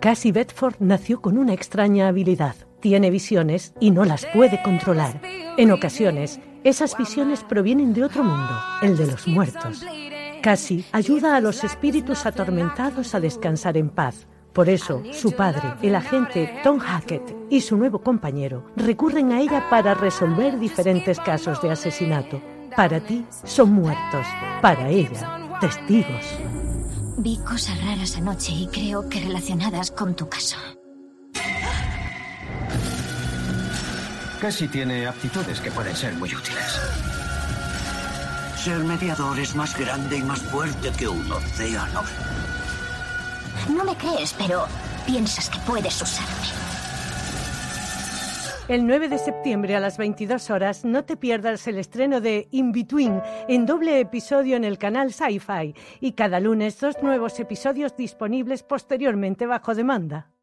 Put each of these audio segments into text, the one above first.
Cassie Bedford nació con una extraña habilidad. Tiene visiones y no las puede controlar. En ocasiones, esas visiones provienen de otro mundo, el de los muertos. Cassie ayuda a los espíritus atormentados a descansar en paz. Por eso, su padre, el agente Tom Hackett, y su nuevo compañero recurren a ella para resolver diferentes casos de asesinato. Para ti, son muertos. Para ella, testigos. Vi cosas raras anoche y creo que relacionadas con tu caso. Casi tiene aptitudes que pueden ser muy útiles. Ser mediador es más grande y más fuerte que un océano. No me crees, pero piensas que puedes usarme. El 9 de septiembre a las 22 horas no te pierdas el estreno de In Between en doble episodio en el canal Sci-Fi y cada lunes dos nuevos episodios disponibles posteriormente bajo demanda.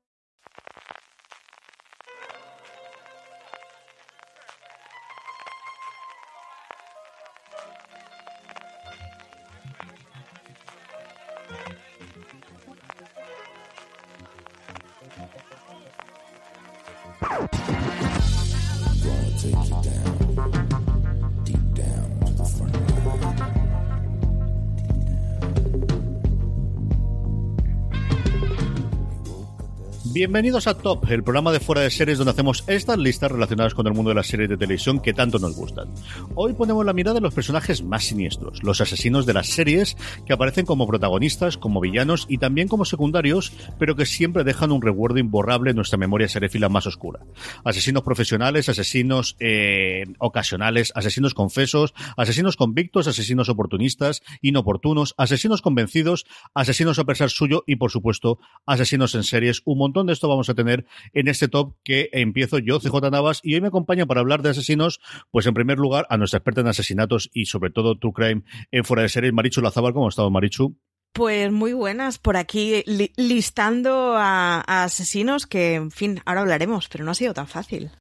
Bienvenidos a Top, el programa de fuera de series donde hacemos estas listas relacionadas con el mundo de las series de televisión que tanto nos gustan. Hoy ponemos la mirada en los personajes más siniestros, los asesinos de las series que aparecen como protagonistas, como villanos y también como secundarios, pero que siempre dejan un recuerdo imborrable en nuestra memoria seréfila más oscura. Asesinos profesionales, asesinos eh, ocasionales, asesinos confesos, asesinos convictos, asesinos oportunistas, inoportunos, asesinos convencidos, asesinos a pesar suyo y, por supuesto, asesinos en series, un montón de esto vamos a tener en este top que empiezo yo, CJ Navas, y hoy me acompaña para hablar de asesinos, pues en primer lugar a nuestra experta en asesinatos y sobre todo True Crime en fuera de series, Marichu Lazábal. ¿Cómo ha estado Marichu? Pues muy buenas, por aquí listando a, a asesinos que, en fin, ahora hablaremos, pero no ha sido tan fácil.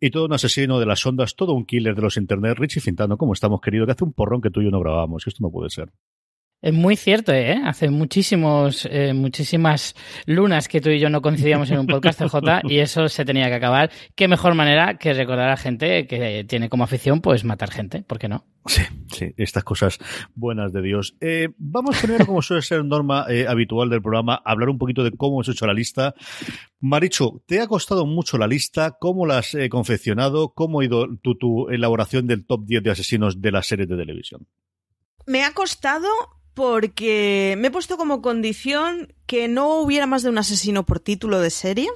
Y todo un asesino de las ondas, todo un killer de los internet. Richie Fintano, ¿cómo estamos, querido? Que hace un porrón que tú y yo no grabábamos. Esto no puede ser. Es muy cierto, ¿eh? Hace muchísimos, eh, muchísimas lunas que tú y yo no coincidíamos en un podcast J y eso se tenía que acabar. Qué mejor manera que recordar a gente que tiene como afición, pues matar gente, ¿por qué no? Sí, sí, estas cosas buenas de Dios. Eh, vamos primero, como suele ser norma eh, habitual del programa, a hablar un poquito de cómo hemos hecho la lista. Maricho, ¿te ha costado mucho la lista? ¿Cómo la has eh, confeccionado? ¿Cómo ha ido tu, tu elaboración del top 10 de asesinos de las series de televisión? Me ha costado porque me he puesto como condición que no hubiera más de un asesino por título de serie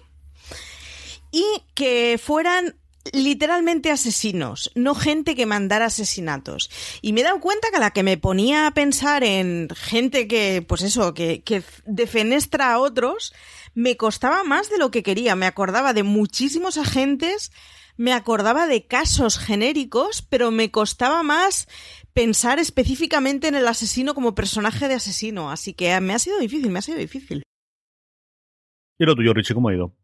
y que fueran literalmente asesinos, no gente que mandara asesinatos. Y me he dado cuenta que a la que me ponía a pensar en gente que, pues eso, que, que defenestra a otros, me costaba más de lo que quería. Me acordaba de muchísimos agentes, me acordaba de casos genéricos, pero me costaba más pensar específicamente en el asesino como personaje de asesino. Así que me ha sido difícil, me ha sido difícil. ¿Y lo tuyo, Richie, cómo ha ido?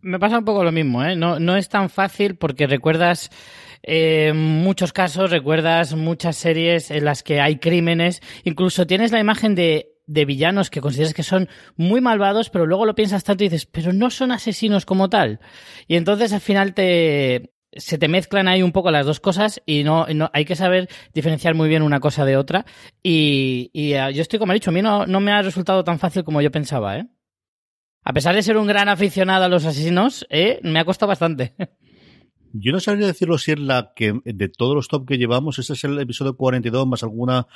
Me pasa un poco lo mismo, ¿eh? No, no es tan fácil porque recuerdas eh, muchos casos, recuerdas muchas series en las que hay crímenes, incluso tienes la imagen de, de villanos que consideras que son muy malvados, pero luego lo piensas tanto y dices, pero no son asesinos como tal. Y entonces al final te, se te mezclan ahí un poco las dos cosas y no, no hay que saber diferenciar muy bien una cosa de otra. Y, uh, yo estoy como he dicho, a mí no, no me ha resultado tan fácil como yo pensaba, ¿eh? A pesar de ser un gran aficionado a los asesinos, ¿eh? me ha costado bastante. Yo no sabría decirlo si es la que, de todos los top que llevamos, este es el episodio 42 más alguna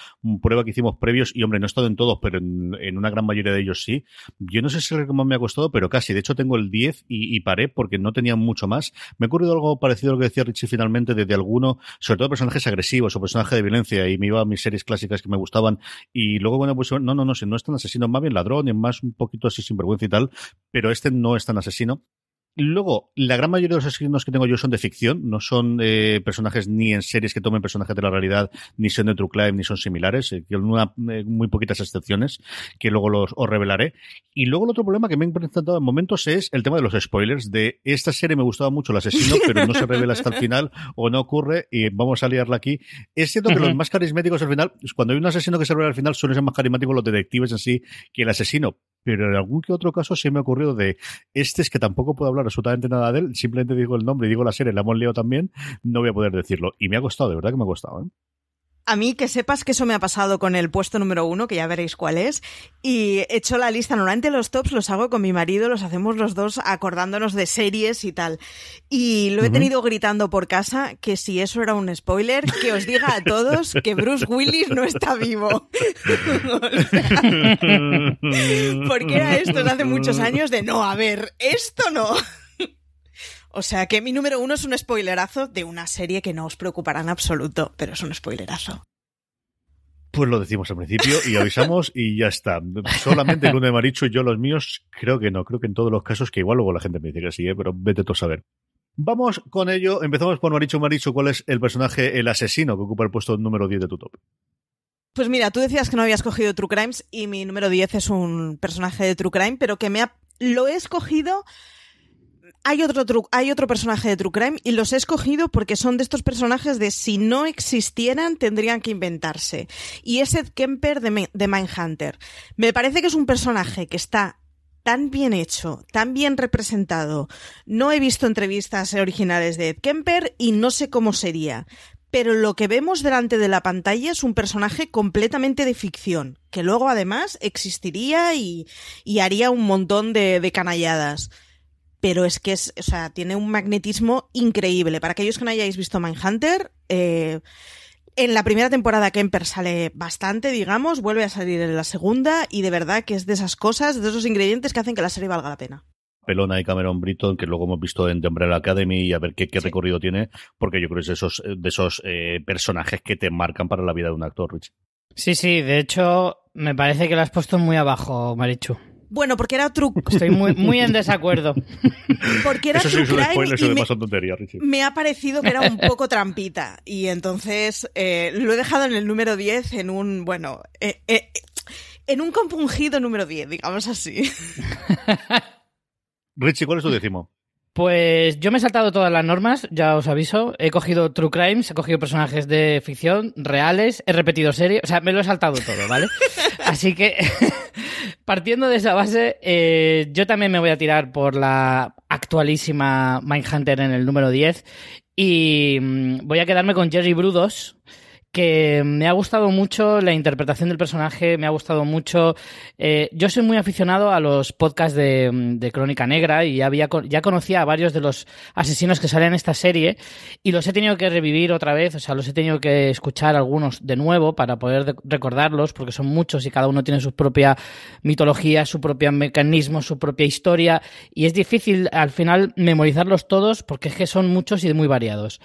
prueba que hicimos previos, y hombre, no he estado en todos, pero en, una gran mayoría de ellos sí. Yo no sé si es el que más me ha costado, pero casi. De hecho, tengo el 10 y, paré porque no tenía mucho más. Me ha ocurrido algo parecido a lo que decía Richie finalmente, desde alguno, sobre todo personajes agresivos o personajes de violencia, y me iba a mis series clásicas que me gustaban, y luego, bueno, pues no, no, no, si no es tan asesino, más bien ladrón, y más un poquito así sinvergüenza y tal, pero este no es tan asesino. Luego, la gran mayoría de los asesinos que tengo yo son de ficción, no son eh, personajes ni en series que tomen personajes de la realidad, ni son de True Crime, ni son similares, eh, una, eh, muy poquitas excepciones, que luego los, os revelaré. Y luego el otro problema que me he presentado en momentos es el tema de los spoilers, de esta serie me gustaba mucho el asesino, pero no se revela hasta el final, o no ocurre, y vamos a liarla aquí. Es cierto que los más carismáticos al final, cuando hay un asesino que se revela al final, suelen ser más carismáticos los detectives en sí que el asesino, pero en algún que otro caso sí me ha ocurrido de este es que tampoco puedo hablar absolutamente nada de él, simplemente digo el nombre y digo la serie, la hemos leído también, no voy a poder decirlo. Y me ha costado, de verdad que me ha costado. ¿eh? A mí que sepas que eso me ha pasado con el puesto número uno, que ya veréis cuál es, y he hecho la lista. Normalmente los tops los hago con mi marido, los hacemos los dos acordándonos de series y tal. Y lo he tenido gritando por casa que si eso era un spoiler, que os diga a todos que Bruce Willis no está vivo. Porque era esto hace muchos años de no, a ver, esto no. O sea que mi número uno es un spoilerazo de una serie que no os preocupará en absoluto, pero es un spoilerazo. Pues lo decimos al principio y avisamos y ya está. Solamente el uno de Marichu y yo los míos, creo que no. Creo que en todos los casos, que igual luego la gente me dice que sí, ¿eh? pero vete tú a saber. Vamos con ello. Empezamos por Marichu. Marichu, ¿cuál es el personaje, el asesino que ocupa el puesto número 10 de tu top? Pues mira, tú decías que no habías cogido True Crimes y mi número 10 es un personaje de True Crime, pero que me ha... lo he escogido hay otro, hay otro personaje de True Crime y los he escogido porque son de estos personajes de si no existieran tendrían que inventarse. Y es Ed Kemper de, de Mindhunter. Me parece que es un personaje que está tan bien hecho, tan bien representado. No he visto entrevistas originales de Ed Kemper y no sé cómo sería. Pero lo que vemos delante de la pantalla es un personaje completamente de ficción, que luego además existiría y, haría un montón de, de canalladas pero es que es, o sea, tiene un magnetismo increíble. Para aquellos que no hayáis visto Mindhunter, eh, en la primera temporada Kemper sale bastante, digamos, vuelve a salir en la segunda y de verdad que es de esas cosas, de esos ingredientes que hacen que la serie valga la pena. Pelona y Cameron Britton, que luego hemos visto en The Umbrella Academy y a ver qué, recorrido tiene, porque yo creo que es de esos, de esos eh, personajes que te marcan para la vida de un actor, Rich. Sí, sí, de hecho, me parece que lo has puesto muy abajo, Marichu. Bueno, porque era True Estoy muy, muy en desacuerdo. Porque era eso True Crime spoiler, y me, tontería, me ha parecido que era un poco trampita. Y entonces eh, lo he dejado en el número 10 en un, bueno, eh, eh, en un compungido número 10, digamos así. Richie, ¿cuál es tu décimo? Pues yo me he saltado todas las normas, ya os aviso. He cogido True Crimes, he cogido personajes de ficción reales, he repetido series, o sea, me lo he saltado todo, ¿vale? Así que, partiendo de esa base, eh, yo también me voy a tirar por la actualísima Mindhunter en el número 10 y mm, voy a quedarme con Jerry Brudos, que me ha gustado mucho la interpretación del personaje, me ha gustado mucho. Eh, yo soy muy aficionado a los podcasts de, Crónica Negra y había, ya conocía a varios de los asesinos que salen en esta serie y los he tenido que revivir otra vez, o sea, los he tenido que escuchar algunos de nuevo para poder recordarlos, porque son muchos y cada uno tiene su propia mitología, su propio mecanismo, su propia historia y es difícil al final memorizarlos todos porque es que son muchos y muy variados.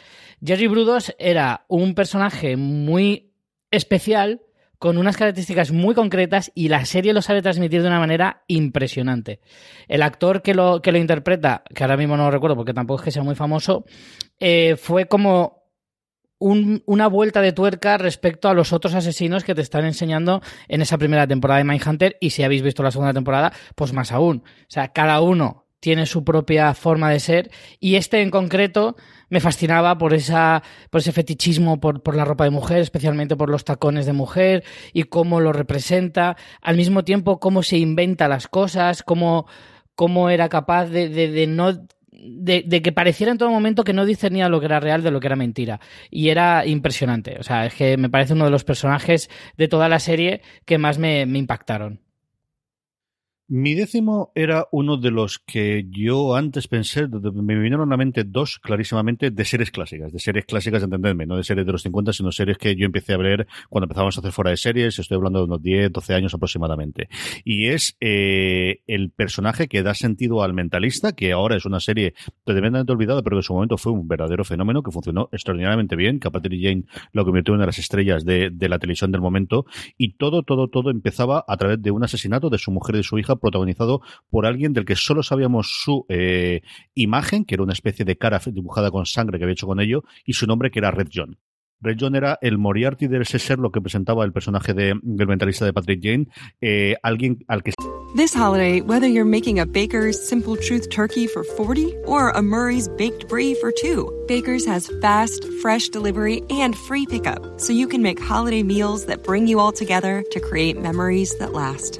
Jerry Brudos era un personaje muy especial, con unas características muy concretas y la serie lo sabe transmitir de una manera impresionante. El actor que lo, que lo interpreta, que ahora mismo no lo recuerdo porque tampoco es que sea muy famoso, eh, fue como una vuelta de tuerca respecto a los otros asesinos que te están enseñando en esa primera temporada de Mindhunter y si habéis visto la segunda temporada, pues más aún. O sea, cada uno tiene su propia forma de ser y este en concreto me fascinaba por esa por ese fetichismo por, por, la ropa de mujer, especialmente por los tacones de mujer y cómo lo representa, al mismo tiempo cómo se inventa las cosas, cómo, cómo era capaz de, de, no de, de, que pareciera en todo momento que no discernía lo que era real de lo que era mentira. Y era impresionante. O sea, es que me parece uno de los personajes de toda la serie que más me, me impactaron. Mi décimo era uno de los que yo antes pensé, me vinieron a la mente dos clarísimamente de series clásicas, de series clásicas, entendedme, no de series de los 50, sino series que yo empecé a ver cuando empezábamos a hacer fuera de series, estoy hablando de unos 10, 12 años aproximadamente. Y es eh, el personaje que da sentido al mentalista, que ahora es una serie tremendamente olvidada, pero que en su momento fue un verdadero fenómeno, que funcionó extraordinariamente bien, que a Patrick Jane lo convirtió en una de las estrellas de, de la televisión del momento, y todo, todo, todo empezaba a través de un asesinato de su mujer y de su hija protagonizado por alguien del que solo sabíamos su eh, imagen, que era una especie de cara dibujada con sangre que había hecho con ello, y su nombre que era Red John. Red John era el Moriarty de ese ser, lo que presentaba el personaje de, del mentalista de Patrick Jane, eh, alguien al que This holiday, whether you're making a Baker's Simple Truth turkey for 40 or a Murray's Baked Brie for 2, Baker's has fast, fresh delivery and free pickup, so you can make holiday meals that bring you all together to create memories that last.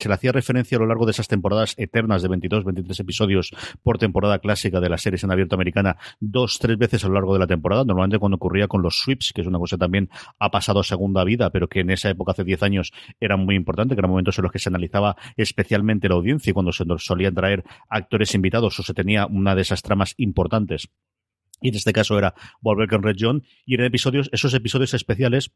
Se le hacía referencia a lo largo de esas temporadas eternas de 22, 23 episodios por temporada clásica de las series en abierto americana, dos, tres veces a lo largo de la temporada, normalmente cuando ocurría con los sweeps, que es una cosa que también ha pasado a segunda vida, pero que en esa época, hace 10 años, era muy importante, que eran momentos en los que se analizaba especialmente la audiencia y cuando se nos solían traer actores invitados o se tenía una de esas tramas importantes. Y en este caso era volver con Red John, y en episodios, esos episodios especiales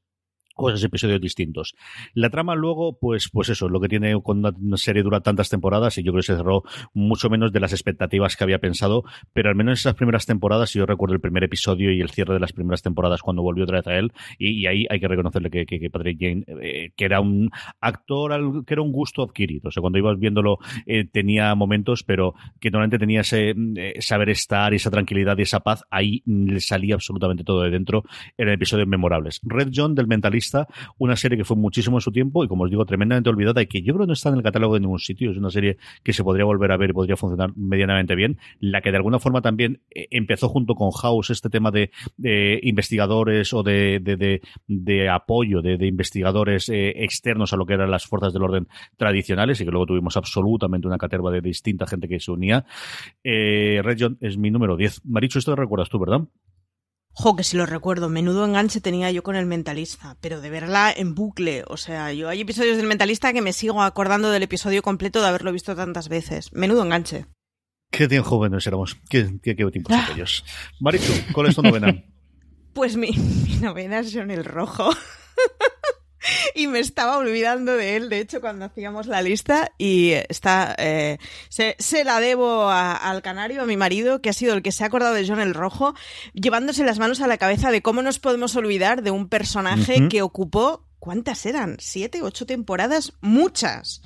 cosas, episodios distintos. La trama luego, pues, pues eso, lo que tiene cuando una serie dura tantas temporadas y yo creo que se cerró mucho menos de las expectativas que había pensado, pero al menos en esas primeras temporadas, yo recuerdo el primer episodio y el cierre de las primeras temporadas cuando volvió otra vez a él, y, ahí hay que reconocerle que, que, Patrick Jane, eh, que era un actor, que era un gusto adquirido, o sea, cuando ibas viéndolo eh, tenía momentos, pero que normalmente tenía ese eh, saber estar y esa tranquilidad y esa paz, ahí le salía absolutamente todo de dentro, en episodios memorables. Red John del mentalista una serie que fue muchísimo en su tiempo y, como os digo, tremendamente olvidada y que yo creo no está en el catálogo de ningún sitio. Es una serie que se podría volver a ver y podría funcionar medianamente bien. La que de alguna forma también eh, empezó junto con House este tema de, investigadores o de, apoyo de, investigadores eh, externos a lo que eran las fuerzas del orden tradicionales y que luego tuvimos absolutamente una caterva de distinta gente que se unía. Eh, Red John es mi número 10. Maricho, esto lo recuerdas tú, ¿verdad? Jo, que si lo recuerdo, menudo enganche tenía yo con el mentalista, pero de verla en bucle. O sea, yo hay episodios del mentalista que me sigo acordando del episodio completo de haberlo visto tantas veces. Menudo enganche. Qué bien jóvenes éramos. Qué, qué, qué tiempos ah. aquellos. Marichu, ¿cuál es tu novena? Pues mi, mi novena es en el rojo. y me estaba olvidando de él, de hecho, cuando hacíamos la lista. Y está, eh, se, la debo al canario, a mi marido, que ha sido el que se ha acordado de John el Rojo, llevándose las manos a la cabeza de cómo nos podemos olvidar de un personaje que ocupó, ¿cuántas eran? ¿Siete, ocho temporadas? Muchas.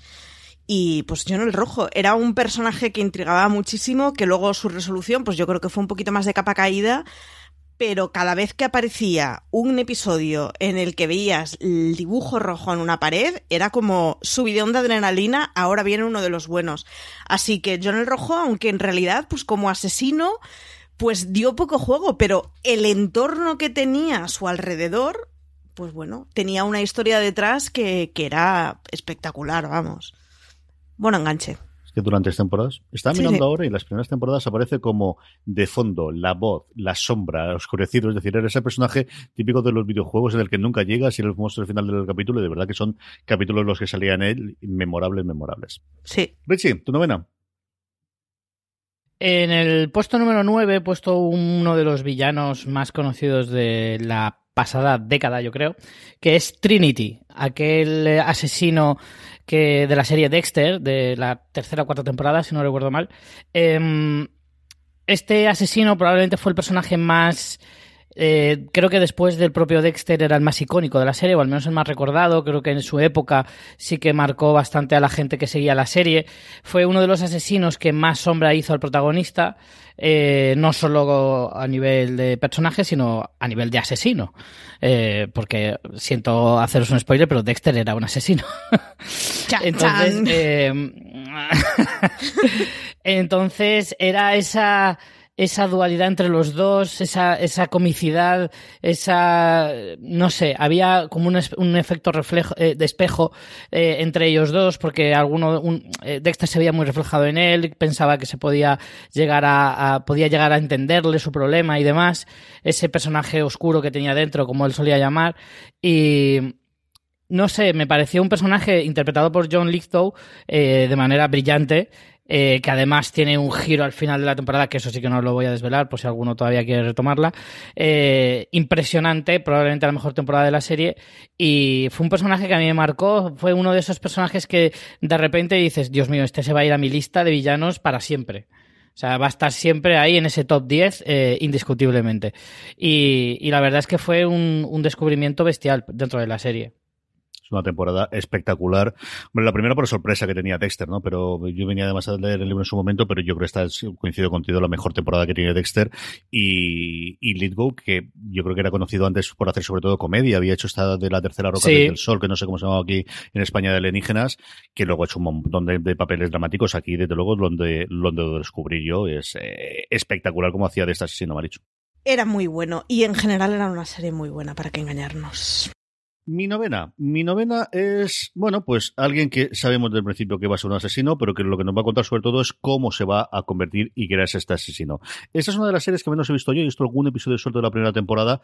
Y pues John el Rojo era un personaje que intrigaba muchísimo, que luego su resolución, pues yo creo que fue un poquito más de capa caída, pero cada vez que aparecía un episodio en el que veías el dibujo rojo en una pared, era como subidón de adrenalina, ahora viene uno de los buenos. Así que John el Rojo, aunque en realidad, pues como asesino, pues dio poco juego, pero el entorno que tenía a su alrededor, pues bueno, tenía una historia detrás que, que era espectacular, vamos. Bueno, enganche durante estas temporadas. Está mirando ahora y las primeras temporadas aparece como de fondo, la voz, la sombra, oscurecido. Es decir, era ese personaje típico de los videojuegos en el que nunca llegas y el monstruo al final del capítulo. Y de verdad que son capítulos los que salían él, memorables, memorables. Sí. Richie, tu novena. En el puesto número 9 he puesto uno de los villanos más conocidos de la pasada década, yo creo, que es Trinity, aquel asesino que de la serie Dexter, de la tercera o cuarta temporada, si no recuerdo mal. Em, este asesino probablemente fue el personaje más... Eh, creo que después del propio Dexter era el más icónico de la serie, o al menos el más recordado. Creo que en su época sí que marcó bastante a la gente que seguía la serie. Fue uno de los asesinos que más sombra hizo al protagonista. Eh, no solo a nivel de personaje, sino a nivel de asesino. Eh, porque siento haceros un spoiler, pero Dexter era un asesino. entonces, eh, entonces era esa esa dualidad entre los dos, esa, esa comicidad, esa, no sé, había como un, un efecto reflejo, eh, de espejo eh, entre ellos dos, porque alguno, un, eh, Dexter se veía muy reflejado en él, pensaba que se podía llegar a, a, podía llegar a entenderle su problema y demás, ese personaje oscuro que tenía dentro, como él solía llamar, y, no sé, me pareció un personaje interpretado por John Lithgow eh, de manera brillante eh, que además tiene un giro al final de la temporada, que eso sí que no lo voy a desvelar, por si alguno todavía quiere retomarla. Eh, impresionante, probablemente la mejor temporada de la serie. Y fue un personaje que a mí me marcó, fue uno de esos personajes que de repente dices, Dios mío, este se va a ir a mi lista de villanos para siempre. O sea, va a estar siempre ahí en ese top 10, eh, indiscutiblemente. Y, y, la verdad es que fue un, un descubrimiento bestial dentro de la serie una temporada espectacular. Bueno, la primera por sorpresa que tenía Dexter, ¿no? Pero yo venía además a leer el libro en su momento, pero yo creo que esta es, coincido contigo, la mejor temporada que tiene Dexter. Y, y Lithgow, que yo creo que era conocido antes por hacer sobre todo comedia, había hecho esta de la tercera roca sí. del sol, que no sé cómo se llamaba aquí en España de alienígenas, que luego ha hecho un montón de, de papeles dramáticos aquí, desde luego, donde, donde lo descubrí yo. Es eh, espectacular como hacía de este asesino, Marichu. Era muy bueno y en general era una serie muy buena, para que engañarnos. Mi novena. Mi novena es, bueno, pues alguien que sabemos desde el principio que va a ser un asesino, pero que lo que nos va a contar sobre todo es cómo se va a convertir y qué es este asesino. Esta es una de las series que menos he visto yo. He visto algún episodio suelto de la primera temporada,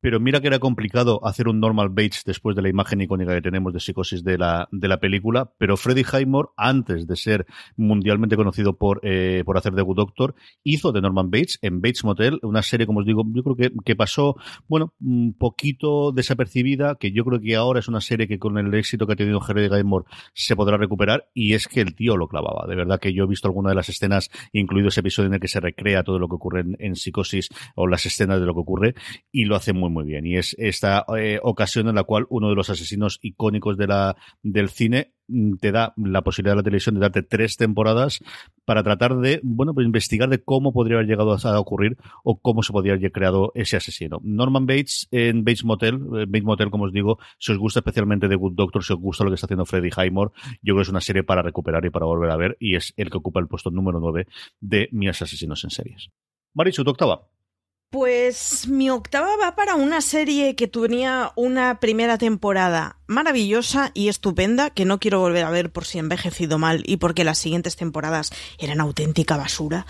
pero mira que era complicado hacer un normal Bates después de la imagen icónica que tenemos de psicosis de la, de la película. Pero Freddie Highmore, antes de ser mundialmente conocido por, eh, por hacer The Good Doctor, hizo de Norman Bates en Bates Motel, una serie, como os digo, yo creo que, que pasó, bueno, un poquito desapercibida, que yo creo que ahora es una serie que con el éxito que ha tenido Freddie Highmore se podrá recuperar, y es que el tío lo clavaba. De verdad que yo he visto alguna de las escenas, incluido ese episodio en el que se recrea todo lo que ocurre en, en psicosis o las escenas de lo que ocurre, y lo hace muy muy bien. Y es esta eh, ocasión en la cual uno de los asesinos icónicos de la, del cine te da la posibilidad de la televisión de darte tres temporadas para tratar de, bueno, pues investigar de cómo podría haber llegado a ocurrir o cómo se podría haber creado ese asesino. Norman Bates en Bates Motel, eh, Bates Motel, como os digo, si os gusta especialmente The Good Doctor, si os gusta lo que está haciendo Freddie Highmore, yo creo que es una serie para recuperar y para volver a ver y es el que ocupa el puesto número 9 de mis asesinos en series. Marichu, tu octava. Pues mi octava va para una serie que tenía una primera temporada maravillosa y estupenda que no quiero volver a ver por si envejecido mal y porque las siguientes temporadas eran auténtica basura.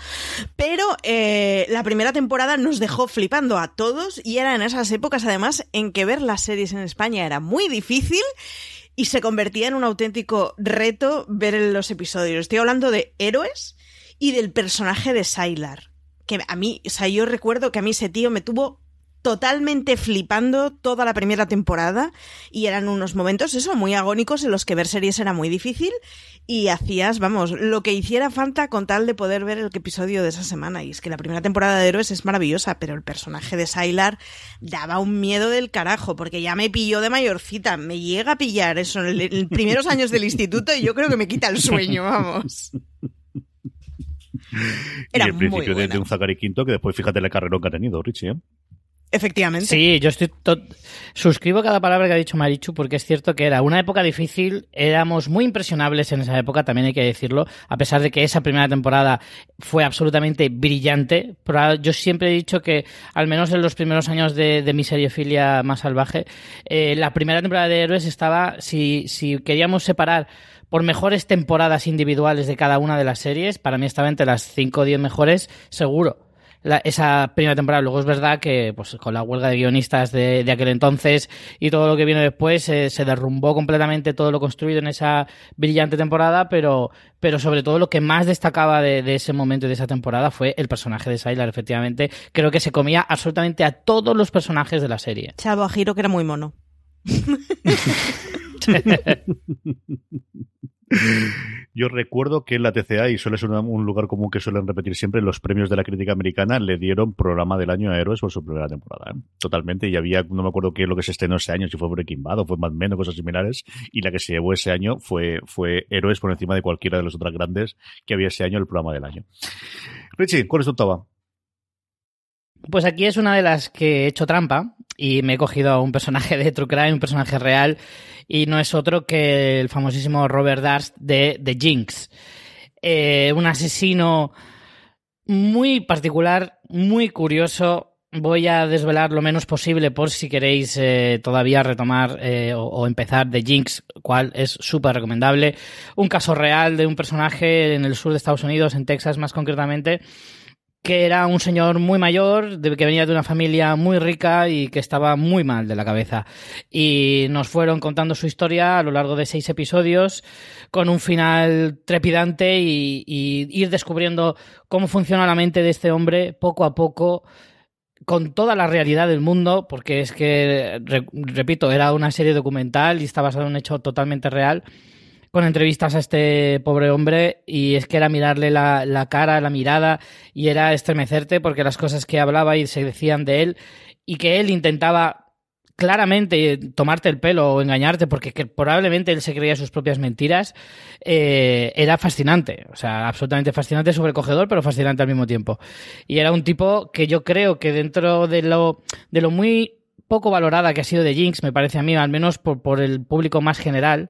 Pero eh, la primera temporada nos dejó flipando a todos y era en esas épocas además en que ver las series en España era muy difícil y se convertía en un auténtico reto ver los episodios. Estoy hablando de héroes y del personaje de Sylar que a mí, o sea, yo recuerdo que a mí ese tío me tuvo totalmente flipando toda la primera temporada y eran unos momentos, eso, muy agónicos en los que ver series era muy difícil y hacías, vamos, lo que hiciera falta con tal de poder ver el episodio de esa semana. Y es que la primera temporada de Héroes es maravillosa, pero el personaje de Sylar daba un miedo del carajo, porque ya me pilló de mayorcita, me llega a pillar eso en los primeros años del instituto y yo creo que me quita el sueño, vamos. Era y el principio de, de, un Zachary Quinto, que después fíjate la carrera que ha tenido, Richie. ¿eh? Efectivamente. Sí, yo estoy suscribo cada palabra que ha dicho Marichu porque es cierto que era una época difícil, éramos muy impresionables en esa época, también hay que decirlo, a pesar de que esa primera temporada fue absolutamente brillante. Pero yo siempre he dicho que, al menos en los primeros años de, de mi seriefilia más salvaje, eh, la primera temporada de Héroes estaba, si, si queríamos separar por mejores temporadas individuales de cada una de las series, para mí estaba entre las 5 o 10 mejores, seguro. La, esa primera temporada. Luego es verdad que pues con la huelga de guionistas de, de aquel entonces y todo lo que vino después eh, se derrumbó completamente todo lo construido en esa brillante temporada, pero, pero sobre todo lo que más destacaba de, de ese momento y de esa temporada fue el personaje de Sylar, efectivamente. Creo que se comía absolutamente a todos los personajes de la serie. Chavo a Giro que era muy mono. Yo recuerdo que en la TCA, y suele ser un lugar común que suelen repetir siempre, los premios de la crítica americana le dieron programa del año a Héroes por su primera temporada. ¿eh? Totalmente. Y había, no me acuerdo qué es lo que se estrenó ese año, si fue Breaking Bad o fue más o menos, cosas similares. Y la que se llevó ese año fue, fue Héroes por encima de cualquiera de las otras grandes que había ese año el programa del año. Richie, ¿cuál es tu octava? Pues aquí es una de las que he hecho trampa y me he cogido a un personaje de True Crime, un personaje real, y no es otro que el famosísimo Robert Darst de, de Jinx. Eh, un asesino muy particular, muy curioso. Voy a desvelar lo menos posible por si queréis eh, todavía retomar eh, o, o, empezar de Jinx, cual es súper recomendable. Un caso real de un personaje en el sur de Estados Unidos, en Texas más concretamente, que era un señor muy mayor, que venía de una familia muy rica y que estaba muy mal de la cabeza. Y nos fueron contando su historia a lo largo de seis episodios, con un final trepidante y, ir descubriendo cómo funciona la mente de este hombre poco a poco con toda la realidad del mundo, porque es que, re, repito, era una serie documental y está basado en un hecho totalmente real, con entrevistas a este pobre hombre y es que era mirarle la, la, cara, la mirada y era estremecerte porque las cosas que hablaba y se decían de él y que él intentaba claramente tomarte el pelo o engañarte porque que probablemente él se creía sus propias mentiras, eh, era fascinante. O sea, absolutamente fascinante, sobrecogedor, pero fascinante al mismo tiempo. Y era un tipo que yo creo que dentro de lo, de lo muy poco valorada que ha sido de Jinx, me parece a mí, al menos por, por el público más general.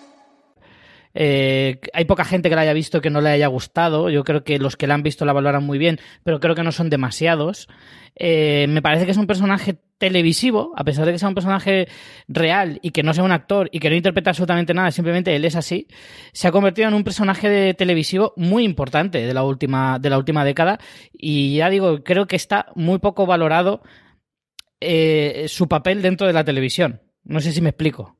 Eh, hay poca gente que la haya visto que no le haya gustado. Yo creo que los que la han visto la valoran muy bien, pero creo que no son demasiados. Eh, me parece que es un personaje televisivo, a pesar de que sea un personaje real y que no sea un actor y que no interpreta absolutamente nada, simplemente él es así, se ha convertido en un personaje de televisivo muy importante de la última, de la última década. Y ya digo, creo que está muy poco valorado eh, su papel dentro de la televisión. No sé si me explico.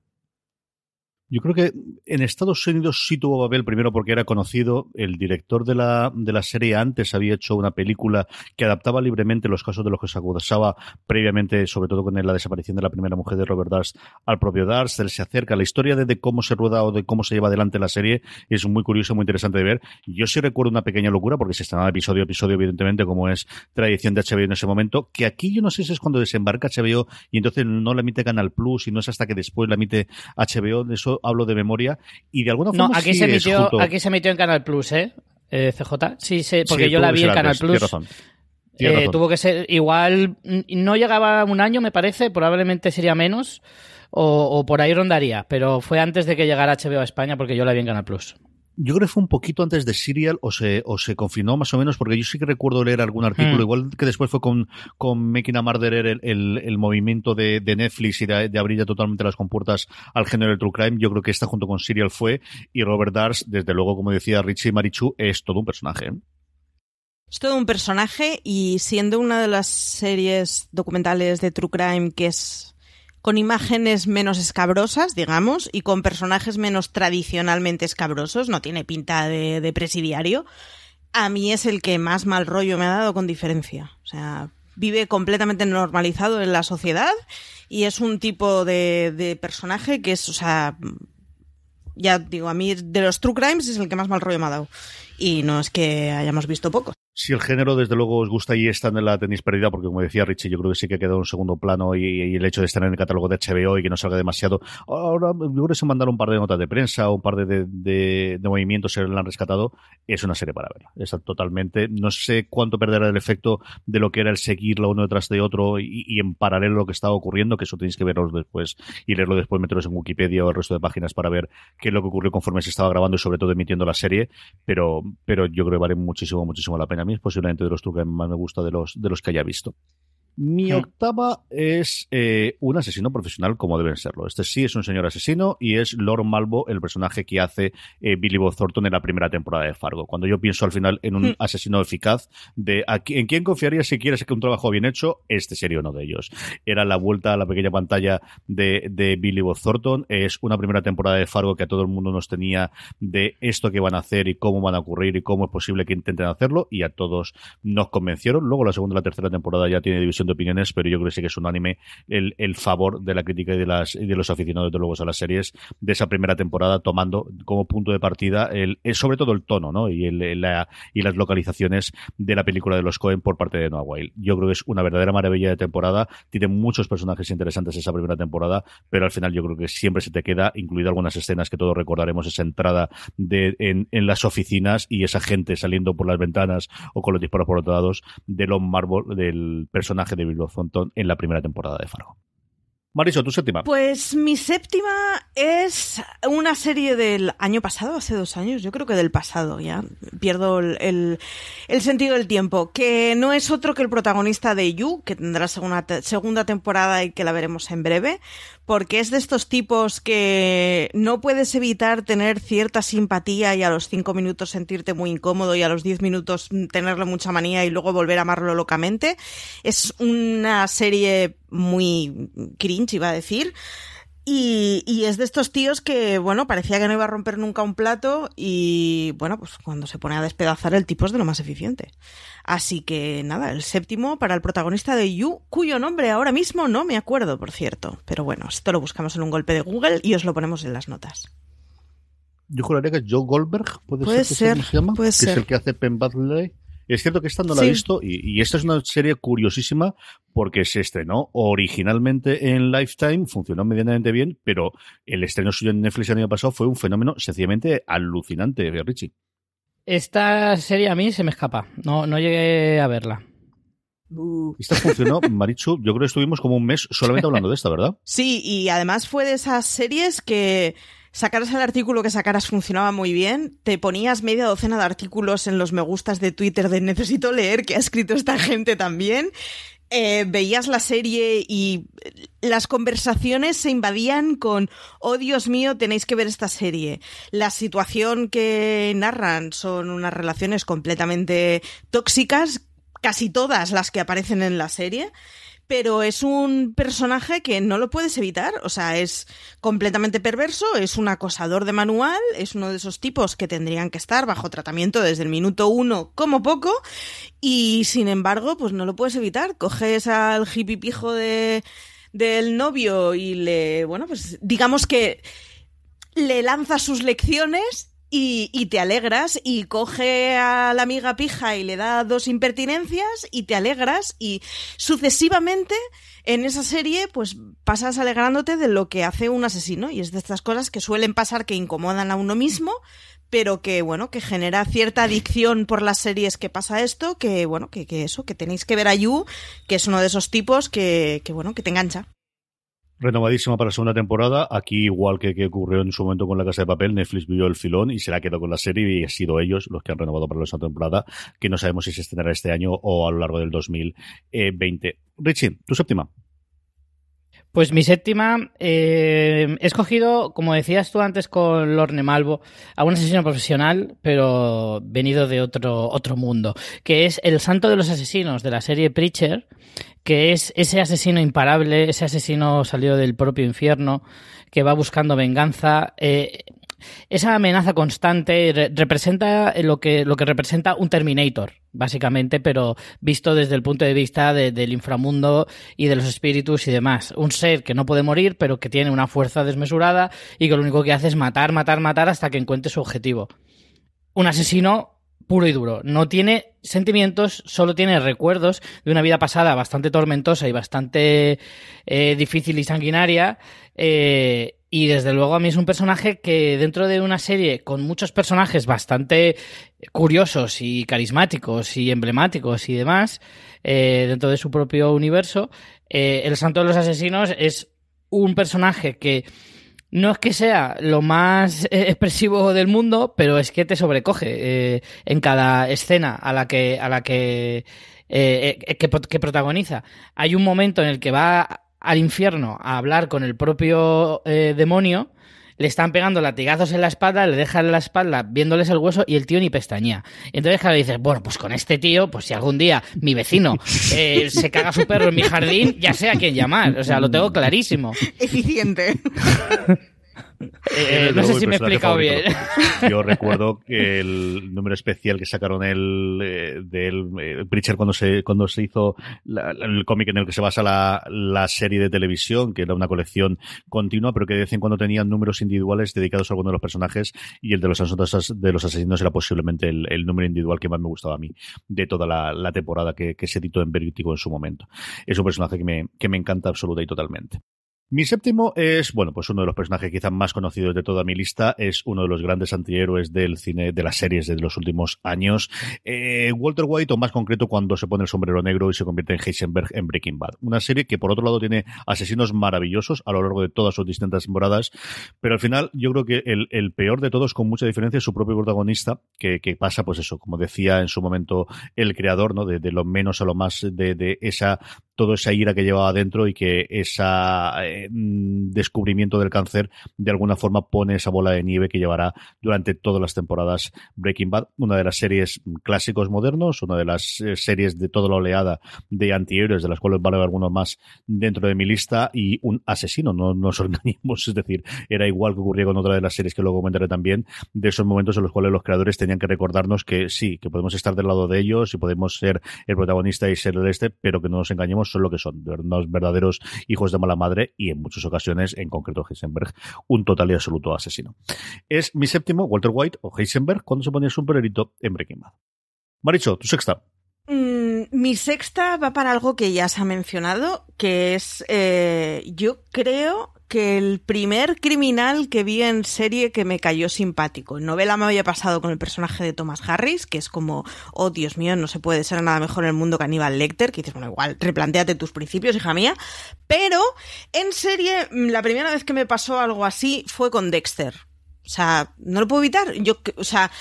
Yo creo que en Estados Unidos sí tuvo papel, primero porque era conocido. El director de la, de la serie antes había hecho una película que adaptaba libremente los casos de los que se acusaba previamente, sobre todo con la desaparición de la primera mujer de Robert Darst al propio Darst. Él se acerca. La historia de, cómo se rueda o de cómo se lleva adelante la serie es muy curiosa, muy interesante de ver. Yo sí recuerdo una pequeña locura, porque se estrenaba episodio a episodio, evidentemente, como es tradición de HBO en ese momento, que aquí yo no sé si es cuando desembarca HBO y entonces no la emite Canal Plus y no es hasta que después la emite HBO. Eso hablo de memoria y de alguna forma no aquí sí se emitió junto... aquí se emitió en Canal Plus eh, eh CJ sí, sí porque sí, yo la vi en Canal Plus razón. Eh, tuvo que ser igual no llegaba un año me parece probablemente sería menos o, o, por ahí rondaría pero fue antes de que llegara HBO a España porque yo la vi en Canal Plus yo creo que fue un poquito antes de Serial o se, o se confinó más o menos, porque yo sí que recuerdo leer algún artículo, mm. igual que después fue con, con Making a Murderer el, el, el movimiento de, de, Netflix y de, de, abrir ya totalmente las compuertas al género del True Crime. Yo creo que esta junto con Serial fue, y Robert Dars, desde luego, como decía Richie Marichu, es todo un personaje. ¿eh? Es todo un personaje y siendo una de las series documentales de True Crime que es con imágenes menos escabrosas, digamos, y con personajes menos tradicionalmente escabrosos, no tiene pinta de, presidiario, a mí es el que más mal rollo me ha dado con diferencia. O sea, vive completamente normalizado en la sociedad y es un tipo de, de personaje que es, o sea, ya digo, a mí de los True Crimes es el que más mal rollo me ha dado. Y no es que hayamos visto pocos. Si el género, desde luego, os gusta y esta en la tenéis perdida, porque como decía Richie, yo creo que sí que quedado en segundo plano y, el hecho de estar en el catálogo de HBO y que no salga demasiado. Ahora, yo creo que se mandaron un par de notas de prensa, un par de, de, movimientos se la han rescatado. Es una serie para verla. Está totalmente. No sé cuánto perderá el efecto de lo que era el seguirlo uno detrás de otro y, y en paralelo lo que estaba ocurriendo, que eso tenéis que verlo después y leerlo después, meteros en Wikipedia o el resto de páginas para ver qué es lo que ocurrió conforme se estaba grabando y sobre todo emitiendo la serie. Pero, pero yo creo que vale muchísimo, muchísimo la pena. A mí es posiblemente de los trucos que más me gusta de los, de los que haya visto. Mi octava es eh, un asesino profesional como deben serlo. Este sí es un señor asesino y es Lord Malvo, el personaje que hace eh, Billy Bob Thornton en la primera temporada de Fargo. Cuando yo pienso al final en un Hmm. asesino eficaz, de en quién confiaría si quieres que un trabajo bien hecho, este sería uno de ellos. Era la vuelta a la pequeña pantalla de, de Billy Bob Thornton. Es una primera temporada de Fargo que a todo el mundo nos tenía de esto que van a hacer y cómo van a ocurrir y cómo es posible que intenten hacerlo y a todos nos convencieron. Luego la segunda y la tercera temporada ya tiene división de opiniones, pero yo creo que sí que es unánime el, el favor de la crítica y de, las, y de los aficionados de luego a las series de esa primera temporada, tomando como punto de partida el, el- sobre todo el tono ¿no? y, el- la- y las localizaciones de la película de los Cohen por parte de Noah Weil. Yo creo que es una verdadera maravilla de temporada, tiene muchos personajes interesantes esa primera temporada, pero al final yo creo que siempre se te queda, incluido algunas escenas que todos recordaremos, esa entrada de, en, en las oficinas y esa gente saliendo por las ventanas o con los disparos por otros lados de Lon Marvel, del personaje de Bill Thornton en la primera temporada de Fargo. Mariso, tu séptima. Pues mi séptima es una serie del año pasado, hace dos años, yo creo que del pasado, ya pierdo el, el- sentido del tiempo, que no es otro que el protagonista de You, que tendrá segunda, segunda temporada y que la veremos en breve, porque es de estos tipos que no puedes evitar tener cierta simpatía y a los cinco minutos sentirte muy incómodo y a los diez minutos tenerle mucha manía y luego volver a amarlo locamente. Es una serie muy cringe, iba a decir. Y, y es de estos tíos que, bueno, parecía que no iba a romper nunca un plato y, bueno, pues cuando se pone a despedazar el tipo es de lo más eficiente. Así que nada, el séptimo para el protagonista de You, cuyo nombre ahora mismo no me acuerdo, por cierto. Pero bueno, esto lo buscamos en un golpe de Google y os lo ponemos en las notas. Yo juraría que es Joe Goldberg, puede, Puede ser, que ser, se se llama, puede que ser. es el que hace Penn Badley. Es cierto que esta no la Sí. he visto y, y esta es una serie curiosísima porque se estrenó originalmente en Lifetime, funcionó medianamente bien, pero el estreno suyo en Netflix el año pasado fue un fenómeno sencillamente alucinante, Richie. Esta serie a mí se me escapa. No, no llegué a verla. Esta funcionó, Marichu, yo creo que estuvimos como un mes solamente hablando de esta, ¿verdad? Sí, y además fue de esas series que sacaras el artículo que sacaras funcionaba muy bien, te ponías media docena de artículos en los me gustas de Twitter de necesito leer que ha escrito esta gente también. Eh, veías la serie y las conversaciones se invadían con oh Dios mío tenéis que ver esta serie la situación que narran son unas relaciones completamente tóxicas casi todas las que aparecen en la serie pero es un personaje que no lo puedes evitar, o sea, es completamente perverso, es un acosador de manual, es uno de esos tipos que tendrían que estar bajo tratamiento desde el minuto uno como poco, y sin embargo, pues no lo puedes evitar, coges al hippie pijo de, del novio y le, bueno, pues digamos que le lanzas sus lecciones y, te alegras y coge a la amiga pija y le da dos impertinencias y te alegras y sucesivamente en esa serie pues pasas alegrándote de lo que hace un asesino y es de estas cosas que suelen pasar que incomodan a uno mismo pero que bueno que genera cierta adicción por las series que pasa esto que bueno que, que eso que tenéis que ver a Yu que es uno de esos tipos que, que bueno que te engancha renovadísima para la segunda temporada. Aquí, igual que, que ocurrió en su momento con La Casa de Papel, Netflix vio el filón y se la quedó con la serie y han sido ellos los que han renovado para la segunda temporada, que no sabemos si se estrenará este año o a lo largo del 2020. Richie, tu séptima. Pues mi séptima, eh, he escogido, como decías tú antes con Lorne Malvo, a un asesino profesional, pero venido de otro, otro mundo, que es el santo de los asesinos de la serie Preacher, que es ese asesino imparable, ese asesino salido del propio infierno, que va buscando venganza. Eh, esa amenaza constante re representa lo que, lo que representa un Terminator, básicamente, pero visto desde el punto de vista de, del inframundo y de los espíritus y demás. Un ser que no puede morir, pero que tiene una fuerza desmesurada y que lo único que hace es matar, matar, matar hasta que encuentre su objetivo. Un asesino puro y duro. No tiene sentimientos, solo tiene recuerdos de una vida pasada bastante tormentosa y bastante eh, difícil y sanguinaria. Eh, y desde luego a mí es un personaje que dentro de una serie con muchos personajes bastante curiosos y carismáticos y emblemáticos y demás, eh, dentro de su propio universo, eh, el Santo de los Asesinos es un personaje que no es que sea lo más expresivo del mundo, pero es que te sobrecoge eh, en cada escena a la que, a la que, que protagoniza. Hay un momento en el que va al infierno a hablar con el propio eh, demonio le están pegando latigazos en la espalda, le dejan la espalda viéndoles el hueso y el tío ni pestañea. Entonces, claro, dices, bueno, pues con este tío, pues si algún día mi vecino eh, se caga su perro en mi jardín, ya sé a quién llamar. O sea, lo tengo clarísimo. Eficiente. Eh, no sé si me he explicado bien. Yo recuerdo que el número especial que sacaron el, eh, del eh, Preacher cuando se, cuando se hizo el cómic en el que se basa la, la, serie de televisión, que era una colección continua, pero que de vez en cuando tenían números individuales dedicados a alguno de los personajes y el de los de los asesinos era posiblemente el, el, número individual que más me gustaba a mí de toda la, la temporada que, que, se editó en Vertigo en su momento. Es un personaje que me, que me encanta absoluta y totalmente. Mi séptimo es, bueno, pues uno de los personajes quizás más conocidos de toda mi lista, es uno de los grandes antihéroes del cine, de las series de los últimos años. Eh, Walter White, o más concreto, cuando se pone el sombrero negro y se convierte en Heisenberg en Breaking Bad. Una serie que, por otro lado, tiene asesinos maravillosos a lo largo de todas sus distintas temporadas, pero al final yo creo que el, peor de todos, con mucha diferencia, es su propio protagonista, que, pasa, pues eso, como decía en su momento el creador, ¿no? De, lo menos a lo más de, esa toda esa ira que llevaba adentro y que ese eh, descubrimiento del cáncer de alguna forma pone esa bola de nieve que llevará durante todas las temporadas Breaking Bad, una de las series clásicos modernos, una de las eh, series de toda la oleada de antihéroes, de las cuales vale algunos más dentro de mi lista, y un asesino, no nos organizamos, es decir, era igual que ocurría con otra de las series que luego comentaré también, de esos momentos en los cuales los creadores tenían que recordarnos que sí, que podemos estar del lado de ellos y podemos ser el protagonista y ser el este, pero que no nos engañemos son lo que son, unos verdaderos hijos de mala madre y en muchas ocasiones, en concreto Heisenberg, un total y absoluto asesino. Es mi séptimo, Walter White o Heisenberg, cuando se ponía su superherito en Breaking Bad. Maricho, tu sexta. Mm, mi sexta va para algo que ya se ha mencionado, que es, eh, yo creo que el primer criminal que vi en serie que me cayó simpático. En novela me había pasado con el personaje de Thomas Harris, que es como, oh Dios mío, no se puede ser nada mejor en el mundo que Aníbal Lecter, que dices, bueno, igual, replanteate tus principios, hija mía. Pero en serie, la primera vez que me pasó algo así fue con Dexter. O sea, no lo puedo evitar. Yo, o sea,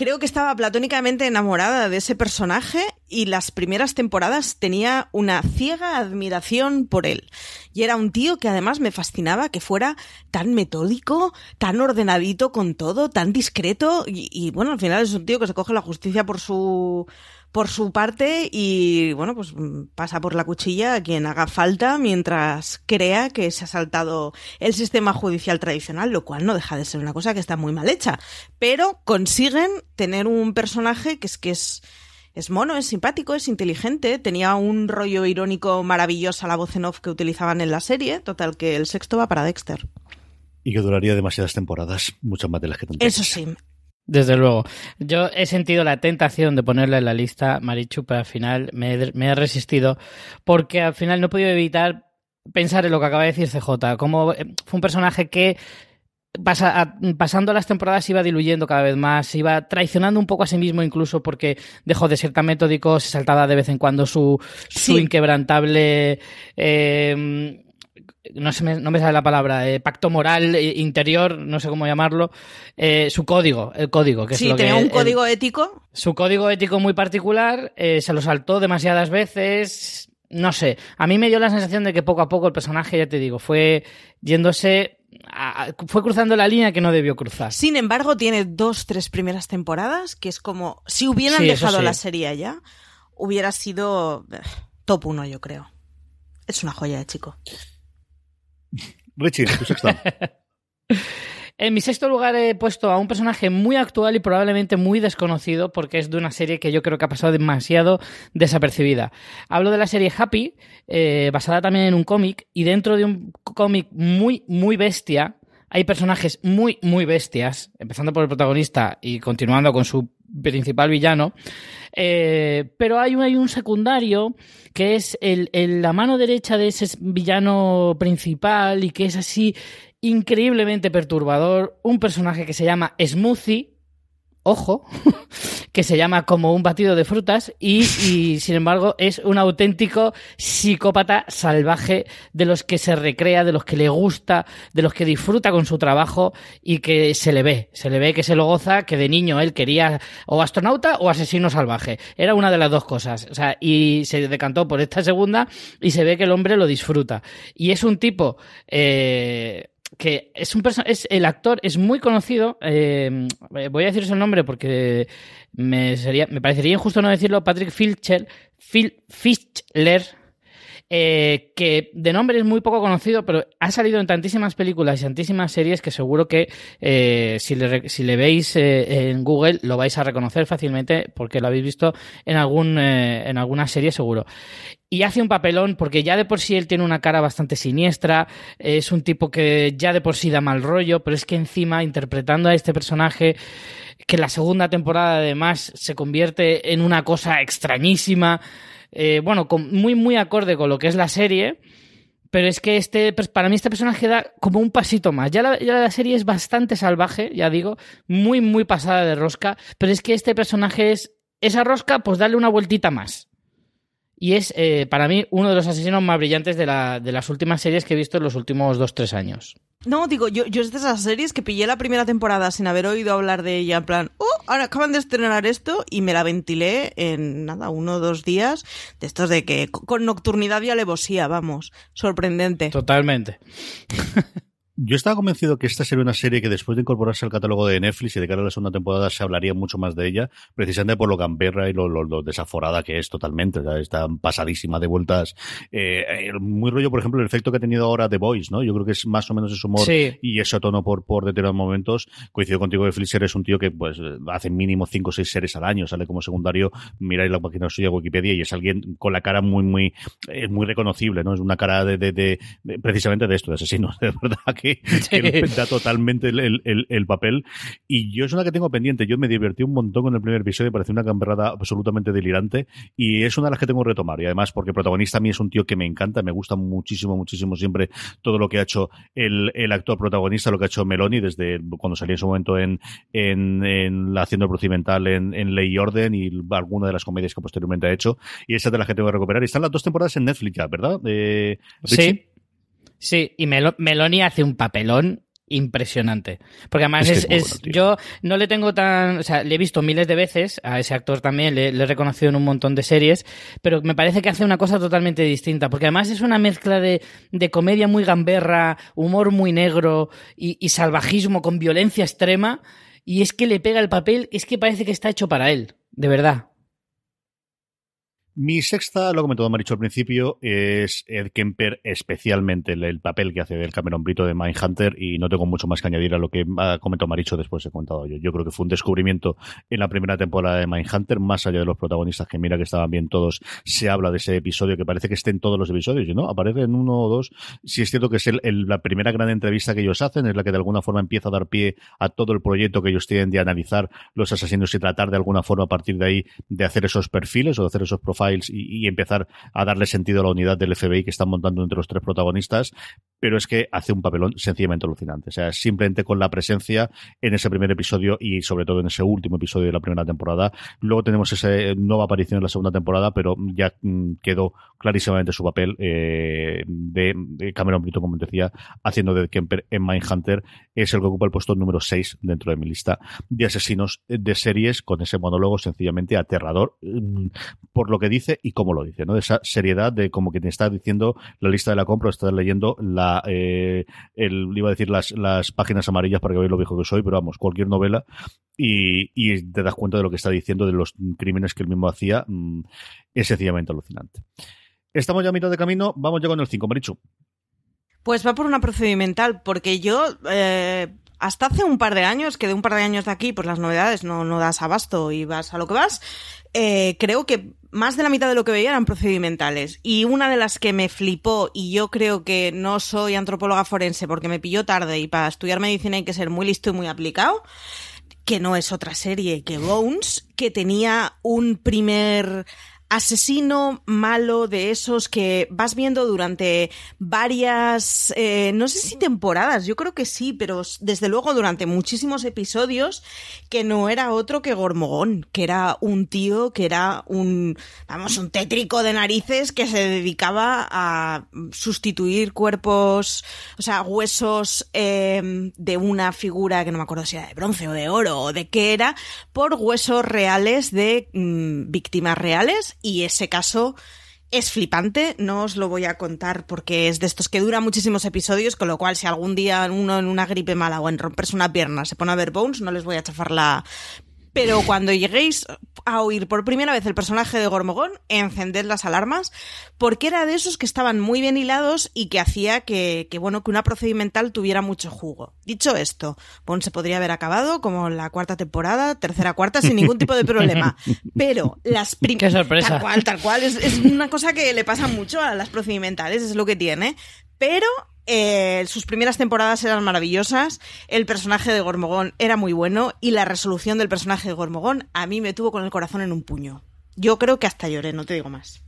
creo que estaba platónicamente enamorada de ese personaje y las primeras temporadas tenía una ciega admiración por él. Y era un tío que además me fascinaba que fuera tan metódico, tan ordenadito con todo, tan discreto y, y bueno, al final es un tío que se coge la justicia por su por su parte y bueno, pues pasa por la cuchilla a quien haga falta mientras crea que se ha saltado el sistema judicial tradicional, lo cual no deja de ser una cosa que está muy mal hecha. Pero consiguen tener un personaje que es que es es mono, es simpático, es inteligente, tenía un rollo irónico maravilloso a la voz en off que utilizaban en la serie, total que el sexto va para Dexter. Y que duraría demasiadas temporadas, muchas más de las que tendríamos. Eso sí, desde luego. Yo he sentido la tentación de ponerle en la lista Marichu, pero al final me he, me he, resistido porque al final no he podido evitar pensar en lo que acaba de decir CJ. Como eh, fue un personaje que pasando las temporadas iba diluyendo cada vez más, iba traicionando un poco a sí mismo incluso porque dejó de ser tan metódico, se saltaba de vez en cuando su, sí. inquebrantable... Eh, no, se me, no me sale la palabra, eh, pacto moral eh, interior, no sé cómo llamarlo, eh, su código, el código. Que sí, es lo tenía que, un código el, ético. Su código ético muy particular, se lo saltó demasiadas veces, no sé, a mí me dio la sensación de que poco a poco el personaje, ya te digo, fue yéndose a, fue cruzando la línea que no debió cruzar. Sin embargo, tiene dos, tres primeras temporadas que es como si hubieran sí, dejado sí. la serie ya, hubiera sido eh, top uno, yo creo. Es una joya de chico. Richie, tu sexta. En mi sexto lugar he puesto a un personaje muy actual y probablemente muy desconocido porque es de una serie que yo creo que ha pasado demasiado desapercibida. Hablo de la serie Happy, eh, basada también en un cómic y dentro de un cómic muy, muy bestia hay personajes muy, muy bestias, empezando por el protagonista y continuando con su principal villano, eh, pero hay un, hay un secundario que es la mano derecha de ese villano principal y que es así increíblemente perturbador, un personaje que se llama Smoothie, ojo, que se llama como un batido de frutas y, sin embargo es un auténtico psicópata salvaje de los que se recrea, de los que le gusta, de los que disfruta con su trabajo y que se le ve, se le ve que se lo goza, que de niño él quería o astronauta o asesino salvaje. Era una de las dos cosas. O sea, y se decantó por esta segunda y se ve que el hombre lo disfruta. Y es un tipo... Eh, que es un es el actor es muy conocido eh, voy a deciros el nombre porque me sería me parecería injusto no decirlo Patrick Filcher eh, que de nombre es muy poco conocido, pero ha salido en tantísimas películas y tantísimas series que seguro que eh, si, le, si, le, veis eh, en Google lo vais a reconocer fácilmente porque lo habéis visto en, algún, en alguna serie seguro. Y hace un papelón porque ya de por sí él tiene una cara bastante siniestra, es un tipo que ya de por sí da mal rollo, pero es que encima interpretando a este personaje que la segunda temporada además se convierte en una cosa extrañísima, eh, bueno, muy, muy acorde con lo que es la serie. Pero es que este, para mí este personaje da como un pasito más. Ya la, ya la, serie es bastante salvaje, ya digo, muy, muy pasada de rosca. Pero es que este personaje es esa rosca, pues darle una vueltita más. Y es, eh, para mí, uno de los asesinos más brillantes de, la, de las últimas series que he visto en los últimos dos, tres años. No, digo, yo, yo es de esas series que pillé la primera temporada sin haber oído hablar de ella, en plan, oh, ahora acaban de estrenar esto y me la ventilé en nada, uno o dos días, de estos de que con nocturnidad y alevosía, vamos, sorprendente. Totalmente. Yo estaba convencido que esta sería una serie que después de incorporarse al catálogo de Netflix y de cara a la segunda temporada se hablaría mucho más de ella, precisamente por lo gamberra y lo, desaforada que es totalmente. está pasadísima de vueltas. Eh, muy rollo, por ejemplo, el efecto que ha tenido ahora The Voice, ¿no? Yo creo que es más o menos ese humor y ese tono por, por determinados momentos. Coincido contigo que Flisser es un tío que pues hace mínimo cinco o seis series al año, sale como secundario, miráis la página suya Wikipedia y es alguien con la cara muy, muy, eh, muy reconocible, ¿no? Es una cara de, de, de, precisamente de esto, de asesinos, de verdad que que, da totalmente el, papel. Y yo es una que tengo pendiente. Yo me divertí un montón con el primer episodio, pareció una camperrada absolutamente delirante. Y es una de las que tengo que retomar. Y además, porque el protagonista a mí es un tío que me encanta, me gusta muchísimo, muchísimo siempre todo lo que ha hecho el, actor protagonista, lo que ha hecho Meloni desde cuando salió en su momento en, en, la haciendo procedimental en, en Ley y Orden y alguna de las comedias que posteriormente ha hecho. Y esa es de las que tengo que recuperar. Y están las dos temporadas en Netflix ya, ¿verdad? Eh, sí. Sí, y Meloni hace un papelón impresionante. Porque además es, yo no le tengo tan, o sea, le he visto miles de veces a ese actor también, le, he reconocido en un montón de series, pero me parece que hace una cosa totalmente distinta, porque además es una mezcla de, de comedia muy gamberra, humor muy negro y, y, salvajismo con violencia extrema, y es que le pega el papel, es que parece que está hecho para él, de verdad. Mi sexta, lo comentó Maricho al principio, es Ed Kemper, especialmente el, papel que hace del Cameron Brito de Mindhunter, y no tengo mucho más que añadir a lo que ha comentado Maricho después he comentado yo. Yo creo que fue un descubrimiento en la primera temporada de Mindhunter, más allá de los protagonistas que mira que estaban bien todos, se habla de ese episodio que parece que esté en todos los episodios, no, aparece en uno o dos. Si es cierto que es la primera gran entrevista que ellos hacen, es la que de alguna forma empieza a dar pie a todo el proyecto que ellos tienen de analizar los asesinos y tratar de alguna forma a partir de ahí de hacer esos perfiles o de hacer esos y, empezar a darle sentido a la unidad del FBI que están montando entre los tres protagonistas, pero es que hace un papelón sencillamente alucinante. O sea, simplemente con la presencia en ese primer episodio y sobre todo en ese último episodio de la primera temporada. Luego tenemos esa nueva aparición en la segunda temporada, pero ya mm, quedó clarísimamente su papel eh, de, Cameron Brito, como decía, haciendo de Kemper en Mindhunter. Es el que ocupa el puesto número 6 dentro de mi lista de asesinos de series con ese monólogo sencillamente aterrador mm, por lo que dice y cómo lo dice, ¿no? De esa seriedad de como que te está diciendo la lista de la compra, estás leyendo la, eh, el, iba a decir las, las páginas amarillas para que veáis lo viejo que soy, pero vamos, cualquier novela y, y te das cuenta de lo que está diciendo, de los crímenes que él mismo hacía, mm, es sencillamente alucinante. Estamos ya a mitad de camino, vamos ya con el 5, Marichu. Pues va por una procedimental, porque yo eh, hasta hace un par de años, que de un par de años de aquí, pues las novedades no, no das abasto y vas a lo que vas, eh, creo que más de la mitad de lo que veía eran procedimentales. Y una de las que me flipó, y yo creo que no soy antropóloga forense porque me pilló tarde y para estudiar medicina hay que ser muy listo y muy aplicado, que no es otra serie que Bones, que tenía un primer asesino malo de esos que vas viendo durante varias, eh, no sé si temporadas, yo creo que sí, pero desde luego durante muchísimos episodios, que no era otro que Gormogón, que era un tío, que era un, vamos, un tétrico de narices que se dedicaba a sustituir cuerpos, o sea, huesos eh, de una figura que no me acuerdo si era de bronce o de oro o de qué era, por huesos reales de mm, víctimas reales y ese caso es flipante, no os lo voy a contar porque es de estos que dura muchísimos episodios, con lo cual si algún día uno en una gripe mala o en romperse una pierna se pone a ver Bones, no les voy a chafar la pero cuando lleguéis a oír por primera vez el personaje de Gormogón, encended las alarmas, porque era de esos que estaban muy bien hilados y que hacía que, bueno, que una procedimental tuviera mucho jugo. Dicho esto, Bond se podría haber acabado como la cuarta temporada, tercera, cuarta, sin ningún tipo de problema. Pero las primeras... ¡Qué sorpresa! Tal cual, tal cual. Es, es una cosa que le pasa mucho a las procedimentales, es lo que tiene. Pero eh, sus primeras temporadas eran maravillosas, el personaje de Gormogón era muy bueno y la resolución del personaje de Gormogón a mí me tuvo con el corazón en un puño. Yo creo que hasta lloré, no te digo más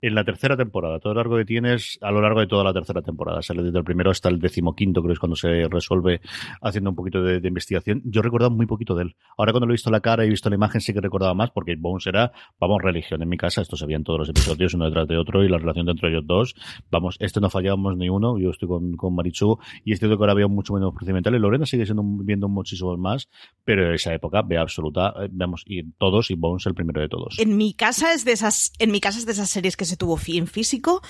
en la tercera temporada. Todo lo largo que tienes a lo largo de toda la tercera temporada. Sale desde el primero hasta el decimoquinto, creo que es cuando se resuelve haciendo un poquito de, investigación. Yo recordaba muy poquito de él. Ahora cuando lo he visto la cara y he visto la imagen sí que recordaba más porque Bones era, vamos, religión. En mi casa esto se veía en todos los episodios, uno detrás de otro y la relación entre ellos dos. Vamos, este no fallábamos ni uno. Yo estoy con, con Marichu y es cierto que ahora veo mucho menos procedimentales. Lorena sigue siendo viendo muchísimos más, pero en esa época ve absoluta, eh, vamos, y todos y Bones el primero de todos. En mi casa es de esas, en mi casa es de esas series que se tuvo en físico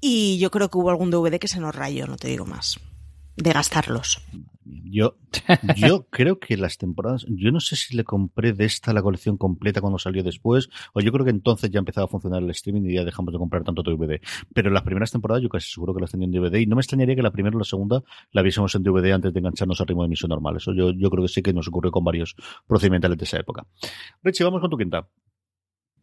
y yo creo que hubo algún DVD que se nos rayó, no te digo más, de gastarlos. Yo, yo creo que las temporadas, yo no sé si le compré de esta la colección completa cuando salió después, o yo creo que entonces ya empezaba a funcionar el streaming y ya dejamos de comprar tanto DVD. Pero las primeras temporadas yo casi seguro que las tenía en DVD y no me extrañaría que la primera o la segunda la viésemos en DVD antes de engancharnos al ritmo de emisión normal. Eso yo, yo creo que sí que nos ocurrió con varios procedimentales de esa época. Richie, vamos con tu quinta.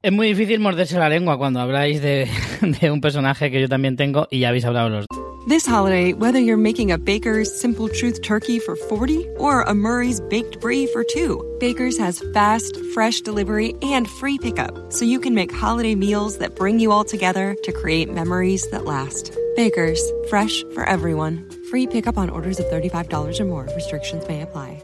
Es muy difícil morderse la lengua cuando habláis de, de, un personaje que yo también tengo y ya habéis hablado los This holiday, whether you're making a Baker's Simple Truth turkey for 40 or a Murray's Baked Brie for 2, Baker's has fast, fresh delivery and free pickup, so you can make holiday meals that bring you all together to create memories that last. Baker's, fresh for everyone. Free pickup on orders of $35 or more. Restrictions may apply.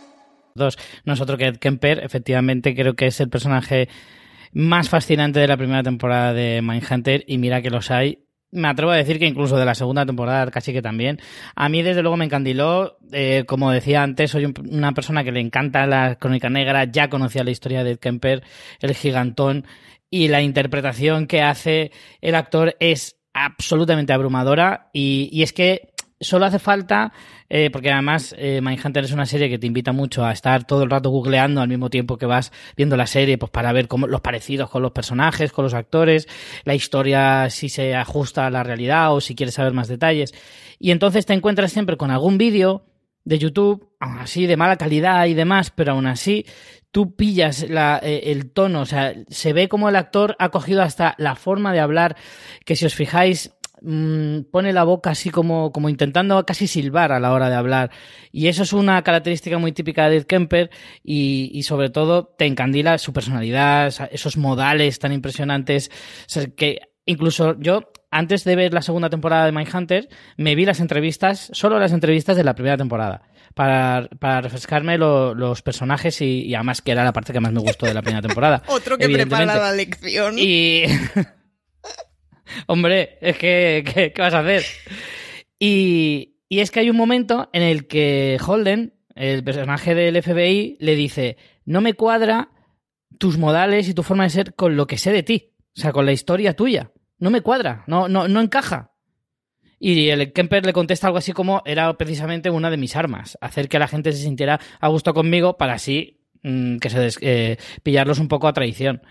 Dos, nosotros que Kemper, efectivamente, creo que es el personaje más fascinante de la primera temporada de Mindhunter y mira que los hay. Me atrevo a decir que incluso de la segunda temporada casi que también. A mí desde luego me encandiló. Eh, como decía antes, soy una persona que le encanta la crónica negra. Ya conocía la historia de Kemper, el gigantón. Y la interpretación que hace el actor es absolutamente abrumadora. Y es que solo hace falta eh, porque además eh, Mindhunter es una serie que te invita mucho a estar todo el rato googleando al mismo tiempo que vas viendo la serie, pues para ver cómo, los parecidos con los personajes, con los actores, la historia si se ajusta a la realidad o si quieres saber más detalles. Y entonces te encuentras siempre con algún vídeo de YouTube, aún así de mala calidad y demás, pero aún así tú pillas la, eh, el tono, o sea, se ve como el actor ha cogido hasta la forma de hablar, que si os fijáis Mm, pone la boca así como, como intentando casi silbar a la hora de hablar. Y eso es una característica muy típica de Ed Kemper y, y sobre todo te encandila su personalidad, esos modales tan impresionantes, que incluso yo antes de ver la segunda temporada de Mindhunter, me vi las entrevistas, solo las entrevistas de la primera temporada, para, para refrescarme los personajes y, y, además que era la parte que más me gustó de la primera temporada. Otro que prepara la lección. Y Hombre, es que, ¿qué, vas a hacer? Y, y es que hay un momento en el que Holden, el personaje del FBI, le dice, no me cuadra tus modales y tu forma de ser con lo que sé de ti, o sea, con la historia tuya. No me cuadra, no, no, no encaja. Y el Kemper le contesta algo así como era precisamente una de mis armas, hacer que la gente se sintiera a gusto conmigo para así mm, que se eh, pillarlos un poco a traición.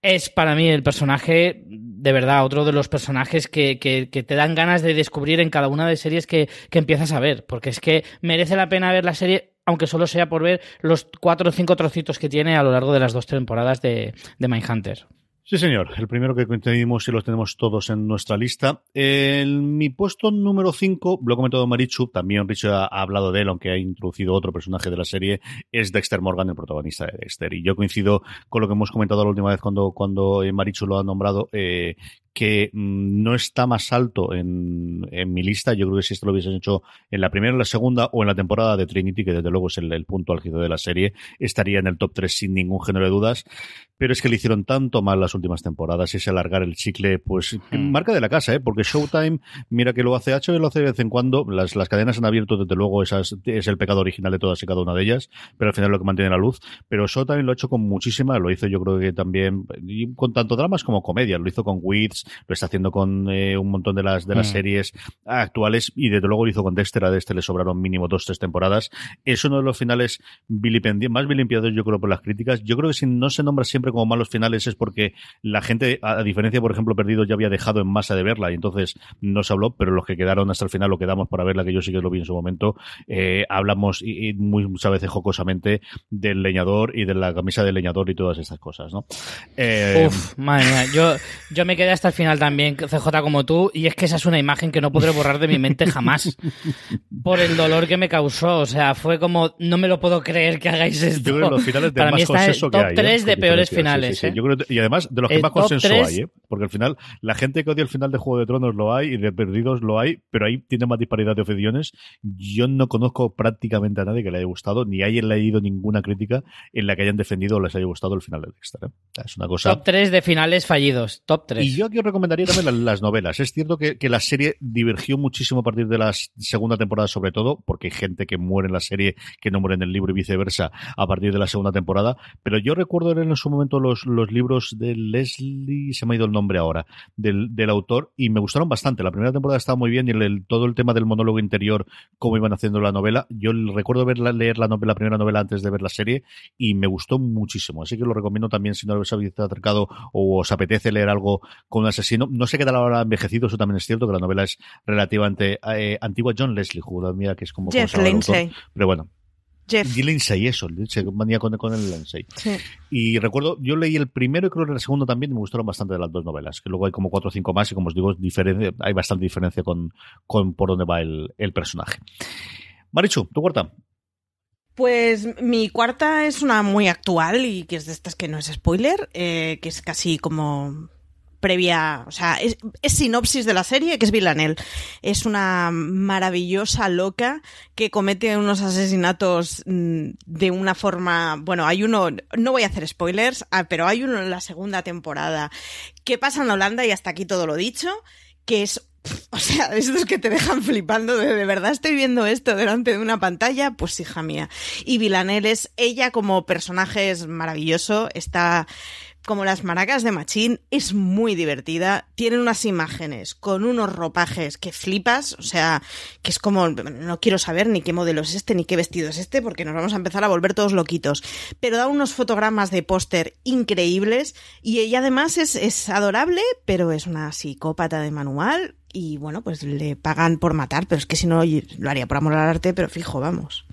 Es para mí el personaje, de verdad, otro de los personajes que, que, que te dan ganas de descubrir en cada una de series que, empiezas a ver, porque es que merece la pena ver la serie aunque solo sea por ver los cuatro o cinco trocitos que tiene a lo largo de las dos temporadas de, de Mindhunter. Sí, señor. El primero que coincidimos y los tenemos todos en nuestra lista. En mi puesto número 5, lo ha comentado Marichu, también Richard ha, ha hablado de él, aunque ha introducido otro personaje de la serie, es Dexter Morgan, el protagonista de Dexter. Y yo coincido con lo que hemos comentado la última vez cuando, cuando Marichu lo ha nombrado, eh, que mm, no está más alto en, en, mi lista. Yo creo que si esto lo hubiesen hecho en la primera, en la segunda o en la temporada de Trinity, que desde luego es el, el punto álgido de la serie, estaría en el top 3 sin ningún género de dudas. Pero es que le hicieron tanto mal las últimas temporadas y ese alargar el chicle, pues Mm. marca de la casa, ¿eh? porque Showtime, mira que lo hace HBO, lo hace de vez en cuando. Las, las cadenas han abierto, desde luego, esas, es el pecado original de todas y cada una de ellas, pero al final lo que mantiene la luz. Pero Showtime lo ha hecho con muchísima, lo hizo yo creo que también, y con tanto dramas como comedias, lo hizo con Wits, lo está haciendo con eh, un montón de las, de las Mm. series actuales y desde luego lo hizo con Dexter, a Dexter le sobraron mínimo dos, tres temporadas. Es uno de los finales más vilipendiados yo creo por las críticas. Yo creo que si no se nombra siempre como malos finales es porque la gente, a, a diferencia por ejemplo Perdido, ya había dejado en masa de verla y entonces no se habló, pero los que quedaron hasta el final lo quedamos para verla, que yo sí que lo vi en su momento, eh, hablamos y, y muy, muchas veces jocosamente del leñador y de la camisa del leñador y todas estas cosas, ¿no? Eh, Uf, madre mía, yo, yo me quedé hasta el final también, CJ como tú, y es que esa es una imagen que no podré borrar de mi mente jamás. Por el dolor que me causó. O sea, fue como, no me lo puedo creer que hagáis esto. Yo creo que los finales de Para mí más está en el consenso que top hay. ¿eh? 3 de peores finales. sí, sí, sí. ¿eh? Yo creo y además, de los que El más consenso 3 hay, ¿eh? Porque al final, la gente que odia el final de Juego de Tronos lo hay y de Perdidos lo hay, pero ahí tiene más disparidad de opiniones. Yo no conozco prácticamente a nadie que le haya gustado, ni haya leído ninguna crítica en la que hayan defendido o les haya gustado el final de Dexter. ¿eh? Es una cosa. Top 3 de finales fallidos. Top 3. Y yo aquí recomendaría también las, las novelas. Es cierto que, la serie divergió muchísimo a partir de la segunda temporada, sobre todo, porque hay gente que muere en la serie que no muere en el libro y viceversa a partir de la segunda temporada. Pero yo recuerdo en su momento los, libros de Leslie, se me ha ido el nombre ahora, del, autor, y me gustaron bastante. La primera temporada estaba muy bien y el, todo el tema del monólogo interior, cómo iban haciendo la novela. Yo recuerdo verla, leer la, la primera novela antes de ver la serie y me gustó muchísimo. Así que lo recomiendo también si no os habéis acercado o os apetece leer algo con asesino. No sé qué tal ahora ha envejecido, eso también es cierto, que la novela es relativamente eh, antigua. John Leslie, jugada mía, que es como... Jeff. Lindsay. Pero bueno. Jeff. Y Lindsay, eso, Lindsay, manía con, con el Lindsay. Sí. Y recuerdo, yo leí el primero y creo que el segundo también me gustaron bastante de las dos novelas, que luego hay como cuatro o cinco más y como os digo, diferencia, hay bastante diferencia con, con por dónde va el, el personaje. Marichu, tu cuarta. Pues mi cuarta es una muy actual y que es de estas que no es spoiler, eh, que es casi como previa, o sea, es, es sinopsis de la serie, que es Villanelle. Es una maravillosa loca que comete unos asesinatos mm, de una forma, bueno, hay uno, no voy a hacer spoilers, ah, pero hay uno en la segunda temporada que pasa en Holanda y hasta aquí todo lo dicho, que es o sea, estos que te dejan flipando de, de verdad estoy viendo esto delante de una pantalla, pues hija mía. Y Villanelle es ella como personaje es maravilloso, está como las maracas de Machín, es muy divertida, tiene unas imágenes con unos ropajes que flipas, o sea, que es como, no quiero saber ni qué modelo es este, ni qué vestido es este, porque nos vamos a empezar a volver todos loquitos, pero da unos fotogramas de póster increíbles y ella además es, es adorable, pero es una psicópata de manual y bueno, pues le pagan por matar, pero es que si no lo haría por amor al arte, pero fijo, vamos.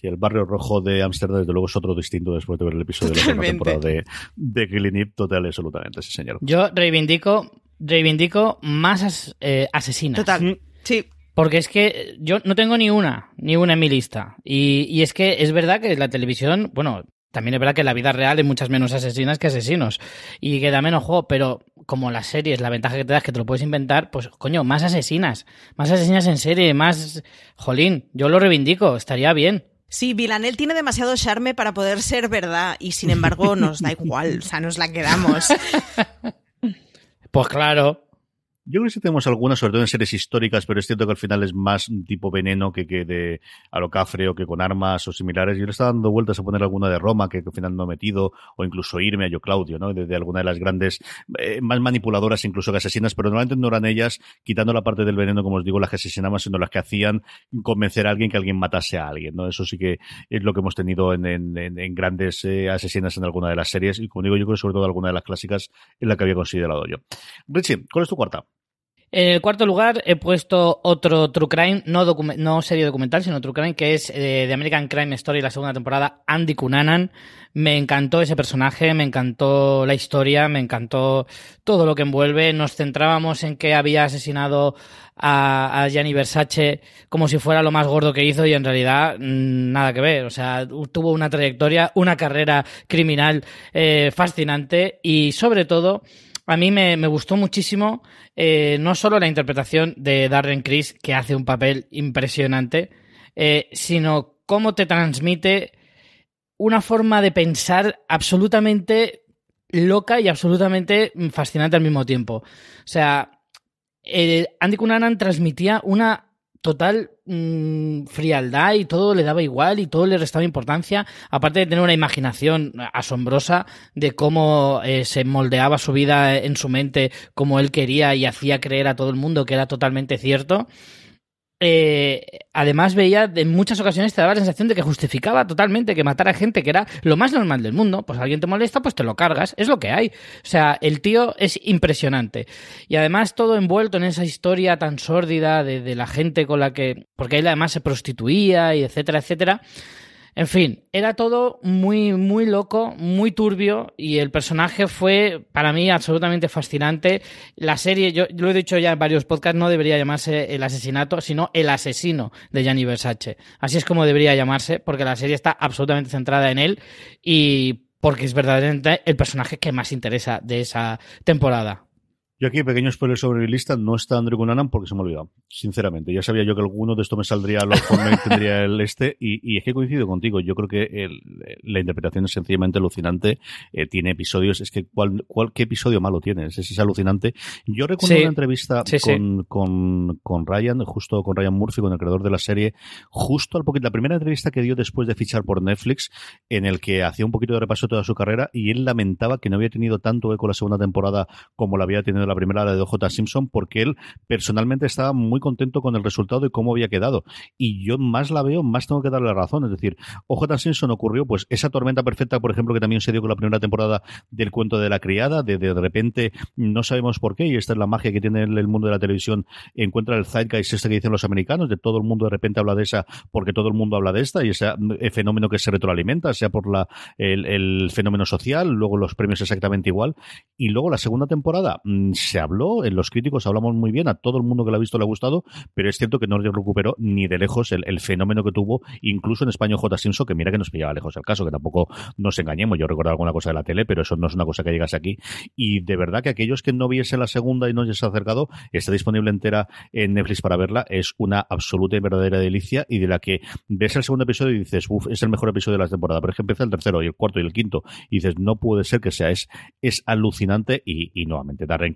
Sí, el barrio rojo de Ámsterdam, desde luego, es otro distinto después de ver el episodio Totalmente. de la segunda temporada de, de Killing Eve, total y absolutamente, sí, señor. Yo reivindico, reivindico más as- eh, asesinas. Total, sí. Porque es que yo no tengo ni una, ni una en mi lista. Y, y es que es verdad que la televisión, bueno, también es verdad que en la vida real hay muchas menos asesinas que asesinos. Y que da menos juego, pero como las series, la ventaja que te da es que te lo puedes inventar, pues coño, más asesinas. Más asesinas en serie, más... Jolín, yo lo reivindico, estaría bien. Sí, Villanelle tiene demasiado charme para poder ser verdad y sin embargo nos da igual, o sea, nos la quedamos. Pues claro. Yo creo que sí tenemos algunas, sobre todo en series históricas, pero es cierto que al final es más tipo veneno que, que de a lo cafre o que con armas o similares. Yo le estaba dando vueltas a poner alguna de Roma que, al final no he metido, o incluso irme a yo Claudio, ¿no? De, alguna de las grandes, eh, más manipuladoras incluso que asesinas, pero normalmente no eran ellas, quitando la parte del veneno, como os digo, las que asesinaban, sino las que hacían convencer a alguien que alguien matase a alguien, ¿no? Eso sí que es lo que hemos tenido en, en, grandes eh, asesinas en alguna de las series, y como digo, yo creo sobre todo alguna de las clásicas en la que había considerado yo. Richie, ¿cuál es tu cuarta? En el cuarto lugar he puesto otro True Crime, no, no serie documental, sino True Crime, que es eh, de American Crime Story, la segunda temporada, Andy Cunanan. Me encantó ese personaje, me encantó la historia, me encantó todo lo que envuelve. Nos centrábamos en que había asesinado a, Gianni Versace como si fuera lo más gordo que hizo y en realidad mm, nada que ver. O sea, tuvo una trayectoria, una carrera criminal eh, fascinante y sobre todo a mí me, gustó muchísimo eh, no solo la interpretación de Darren Criss, que hace un papel impresionante, eh, sino cómo te transmite una forma de pensar absolutamente loca y absolutamente fascinante al mismo tiempo. O sea, Andy Cunanan transmitía una total mm, frialdad y todo le daba igual y todo le restaba importancia, aparte de tener una imaginación asombrosa de cómo eh, se moldeaba su vida en su mente como él quería y hacía creer a todo el mundo que era totalmente cierto. Eh, además veía en muchas ocasiones te daba la sensación de que justificaba totalmente que matara gente que era lo más normal del mundo. Pues alguien te molesta, pues te lo cargas, es lo que hay. O sea, el tío es impresionante. Y además todo envuelto en esa historia tan sórdida de, de la gente con la que... Porque él además se prostituía y etcétera, etcétera. En fin, era todo muy, muy loco, muy turbio y el personaje fue para mí absolutamente fascinante. La serie, yo lo he dicho ya en varios podcasts, no debería llamarse El asesinato, sino El asesino de Gianni Versace. Así es como debería llamarse, porque la serie está absolutamente centrada en él y porque es verdaderamente el personaje que más interesa de esa temporada. Yo aquí, pequeño spoiler sobre mi lista, no está Andrew Cunanan porque se me ha olvidado. Sinceramente, ya sabía yo que alguno de esto me saldría lo y tendría el este, y, es que coincido contigo. Yo creo que la interpretación es sencillamente alucinante. Eh, tiene episodios, es que ¿cuál, cuál, ¿qué episodio malo tienes? Es, es alucinante. Yo recuerdo una entrevista con, Con, con, Ryan, justo con Ryan Murphy, con el creador de la serie, justo al poquito, la primera entrevista que dio después de fichar por Netflix, en el que hacía un poquito de repaso de toda su carrera, y él lamentaba que no había tenido tanto eco la segunda temporada como la había tenido la primera, la de OJ Simpson, porque él personalmente estaba muy contento con el resultado y cómo había quedado. Y yo más la veo, más tengo que darle razón. Es decir, OJ Simpson ocurrió, pues, esa tormenta perfecta, por ejemplo, que también se dio con la primera temporada del cuento de la criada, de de, repente no sabemos por qué, y esta es la magia que tiene el, mundo de la televisión, encuentra el zeitgeist este que dicen los americanos, de todo el mundo de repente habla de esa porque todo el mundo habla de esta, y ese eh, fenómeno que se retroalimenta, sea por la, el, el fenómeno social, luego los premios exactamente igual, y luego la segunda temporada mm, se habló en los críticos hablamos muy bien, a todo el mundo que lo ha visto le ha gustado, pero es cierto que no recuperó ni de lejos el, fenómeno que tuvo, incluso en España J. Simpson, que mira que nos pillaba lejos el caso, que tampoco nos engañemos, yo recuerdo alguna cosa de la tele, pero eso no es una cosa que llegase aquí. Y de verdad que aquellos que no viesen la segunda y no se acercado, está disponible entera en Netflix para verla, es una absoluta y verdadera delicia y de la que ves el segundo episodio y dices, uff, es el mejor episodio de la temporada, pero es que empieza el tercero y el cuarto y el quinto y dices, no puede ser que sea, es, es alucinante y, y nuevamente Darren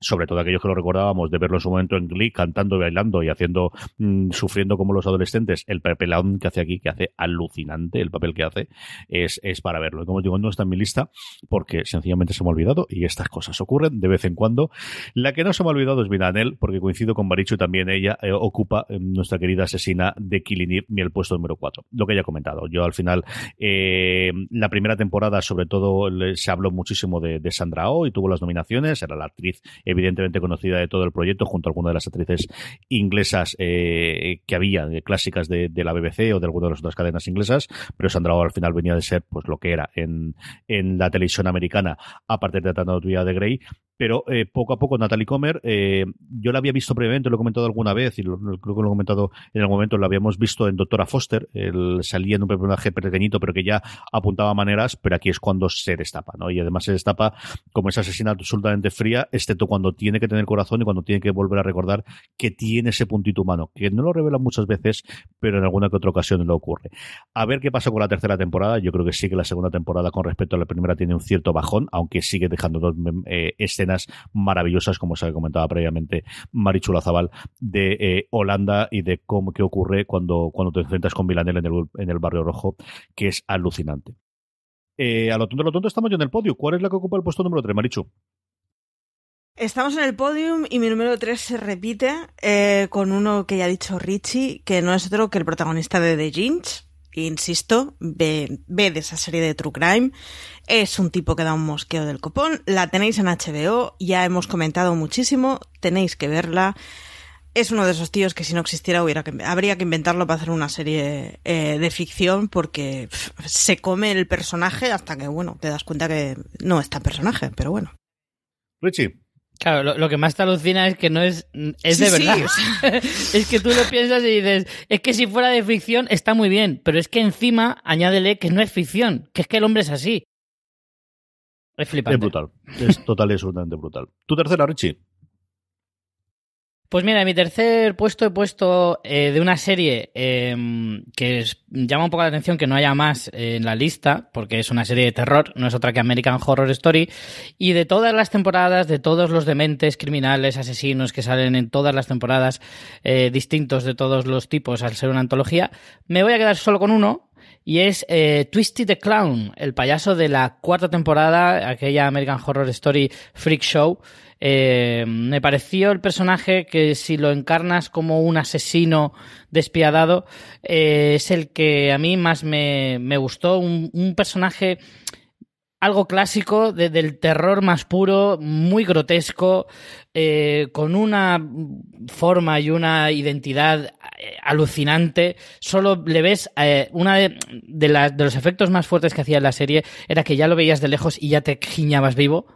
Sobre todo aquellos que lo recordábamos de verlo en su momento en Glee, cantando y bailando y haciendo, mm, sufriendo como los adolescentes, el papelón que hace aquí, que hace alucinante el papel que hace, es, es para verlo. Y como os digo, no está en mi lista porque sencillamente se me ha olvidado y estas cosas ocurren de vez en cuando. La que no se me ha olvidado es Miranel, porque coincido con Barichu también ella eh, ocupa eh, nuestra querida asesina de Killing mi el puesto número 4. Lo que ya he comentado. Yo al final, eh, la primera temporada sobre todo se habló muchísimo de, Sandra Oh y tuvo las nominaciones, era la actriz evidentemente conocida de todo el proyecto, junto a algunas de las actrices inglesas eh, que había, de clásicas de, la BBC o de alguna de las otras cadenas inglesas, pero Sandra Oh al final venía de ser pues lo que era en, en la televisión americana, aparte de Tratando de Grey, pero eh, poco a poco Natalie Comer, eh, yo la había visto previamente, lo he comentado alguna vez y lo, creo que lo he comentado en algún momento, lo habíamos visto en Doctora Foster, él salía en un personaje pequeñito pero que ya apuntaba maneras, pero aquí es cuando se destapa, ¿no? Y además se destapa como esa asesina absolutamente fría, excepto cuando tiene que tener corazón y cuando tiene que volver a recordar que tiene ese puntito humano, que no lo revela muchas veces, pero en alguna que otra ocasión lo ocurre. A ver qué pasa con la tercera temporada, yo creo que sí que la segunda temporada con respecto a la primera tiene un cierto bajón, aunque sigue dejando eh, escenas maravillosas, como se comentaba previamente Marichula Zabal, de eh, Holanda y de cómo qué ocurre cuando, cuando te enfrentas con Milanel en el, en el barrio rojo, que es alucinante. Eh, a lo tonto, a lo tonto estamos ya en el podio. ¿Cuál es la que ocupa el puesto número 3, Marichu? Estamos en el podium y mi número 3 se repite eh, con uno que ya ha dicho Richie, que no es otro que el protagonista de The Ginge. Insisto, ve, ve de esa serie de True Crime. Es un tipo que da un mosqueo del copón. La tenéis en HBO, ya hemos comentado muchísimo, tenéis que verla. Es uno de esos tíos que si no existiera hubiera que, habría que inventarlo para hacer una serie eh, de ficción porque se come el personaje hasta que, bueno, te das cuenta que no es tan personaje, pero bueno. Richie. Claro, lo, lo, que más te alucina es que no es, es Sí, de sí, verdad. o sea. es que tú lo piensas y dices, es que si fuera de ficción está muy bien, pero es que encima añádele que no es ficción, que es que el hombre es así. Es flipante. Es brutal. Es total y absolutamente brutal. Tu tercera, Richie. Pues mira, en mi tercer puesto he puesto eh, de una serie eh, que es- llama un poco la atención que no haya más eh, en la lista, porque es una serie de terror, no es otra que American Horror Story, y de todas las temporadas, de todos los dementes, criminales, asesinos que salen en todas las temporadas, eh, distintos de todos los tipos al ser una antología, me voy a quedar solo con uno, y es eh, Twisty the Clown, el payaso de la cuarta temporada, aquella American Horror Story Freak Show. Eh, me pareció el personaje que si lo encarnas como un asesino despiadado, eh, es el que a mí más me, me gustó. Un, un personaje algo clásico de- del terror más puro, muy grotesco, eh, con una forma y una identidad alucinante. Solo le ves eh, una de, de los efectos más fuertes que hacía en la serie era que ya lo veías de lejos y ya te giñabas vivo.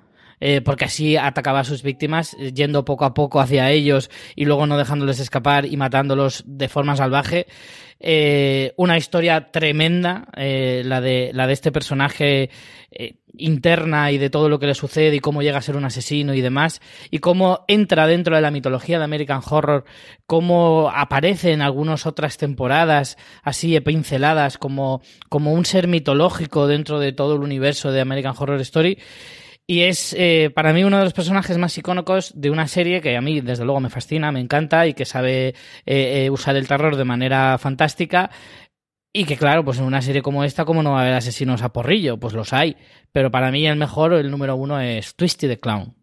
Eh, porque así atacaba a sus víctimas, eh, yendo poco a poco hacia ellos y luego no dejándoles escapar y matándolos de forma salvaje. Eh, una historia tremenda, eh, la, de, la de este personaje eh, interna y de todo lo que le sucede y cómo llega a ser un asesino y demás, y cómo entra dentro de la mitología de American Horror, cómo aparece en algunas otras temporadas, así pinceladas, como, como un ser mitológico dentro de todo el universo de American Horror Story. Y es eh, para mí uno de los personajes más icónicos de una serie que a mí desde luego me fascina, me encanta y que sabe eh, eh, usar el terror de manera fantástica. Y que claro, pues en una serie como esta, ¿cómo no va a haber asesinos a porrillo? Pues los hay. Pero para mí el mejor, el número uno, es Twisty the Clown.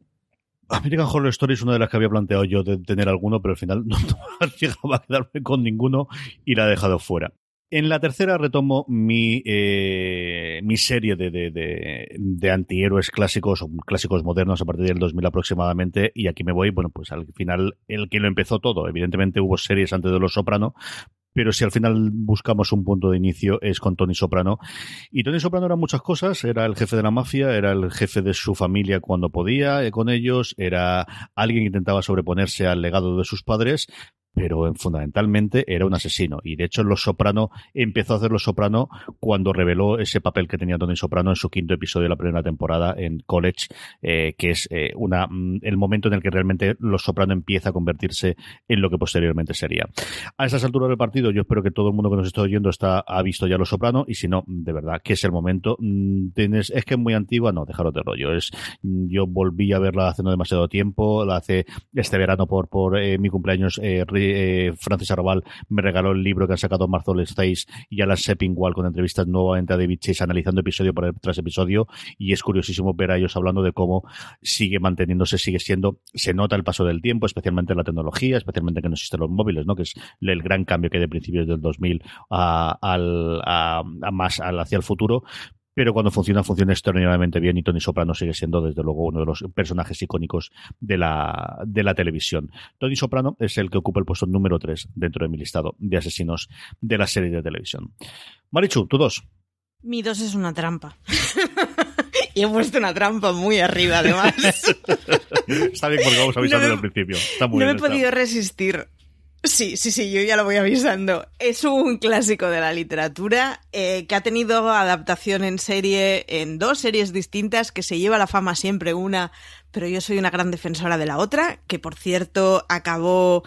American Horror Story es una de las que había planteado yo de tener alguno, pero al final no, no llegaba a quedarme con ninguno y la he dejado fuera. En la tercera retomo mi, eh, mi serie de, de, de, antihéroes clásicos o clásicos modernos a partir del 2000 aproximadamente y aquí me voy, bueno, pues al final el que lo empezó todo, evidentemente hubo series antes de Los Soprano, pero si al final buscamos un punto de inicio es con Tony Soprano. Y Tony Soprano era muchas cosas, era el jefe de la mafia, era el jefe de su familia cuando podía eh, con ellos, era alguien que intentaba sobreponerse al legado de sus padres, pero fundamentalmente era un asesino. Y de hecho, Los Soprano empezó a hacer Los Soprano cuando reveló ese papel que tenía Tony Soprano en su quinto episodio de la primera temporada en College, eh, que es eh, una, el momento en el que realmente Los Soprano empieza a convertirse en lo que posteriormente sería. A esas alturas del partido, yo espero que todo el mundo que nos está oyendo está, ha visto ya Los Soprano, y si no, de verdad, que es el momento. Mm, Tienes, es que es muy antigua, no, dejaros de rollo. Es, yo volví a verla hace no demasiado tiempo, la hace este verano por, por eh, mi cumpleaños, eh, eh, Francis Arrabal me regaló el libro que han sacado Marzol Stace y Alan Seppingwall con entrevistas nuevamente a David Chase analizando episodio tras episodio y es curiosísimo ver a ellos hablando de cómo sigue manteniéndose, sigue siendo, se nota el paso del tiempo, especialmente en la tecnología, especialmente que no existen los móviles, ¿no? Que es el gran cambio que hay de principios del 2000 a, al, a más al, hacia el futuro, pero cuando funciona, funciona extraordinariamente bien y Tony Soprano sigue siendo, desde luego, uno de los personajes icónicos de la, de la televisión. Tony Soprano es el que ocupa el puesto número 3 dentro de mi listado de asesinos de la serie de televisión. Marichu, tú dos. Mi dos es una trampa. y he puesto una trampa muy arriba, además. está bien porque vamos avisando no desde el principio. Está muy no bien, me he podido resistir. Sí, sí, sí, yo ya lo voy avisando. Es un clásico de la literatura eh, que ha tenido adaptación en serie, en dos series distintas, que se lleva la fama siempre una, pero yo soy una gran defensora de la otra, que por cierto acabó...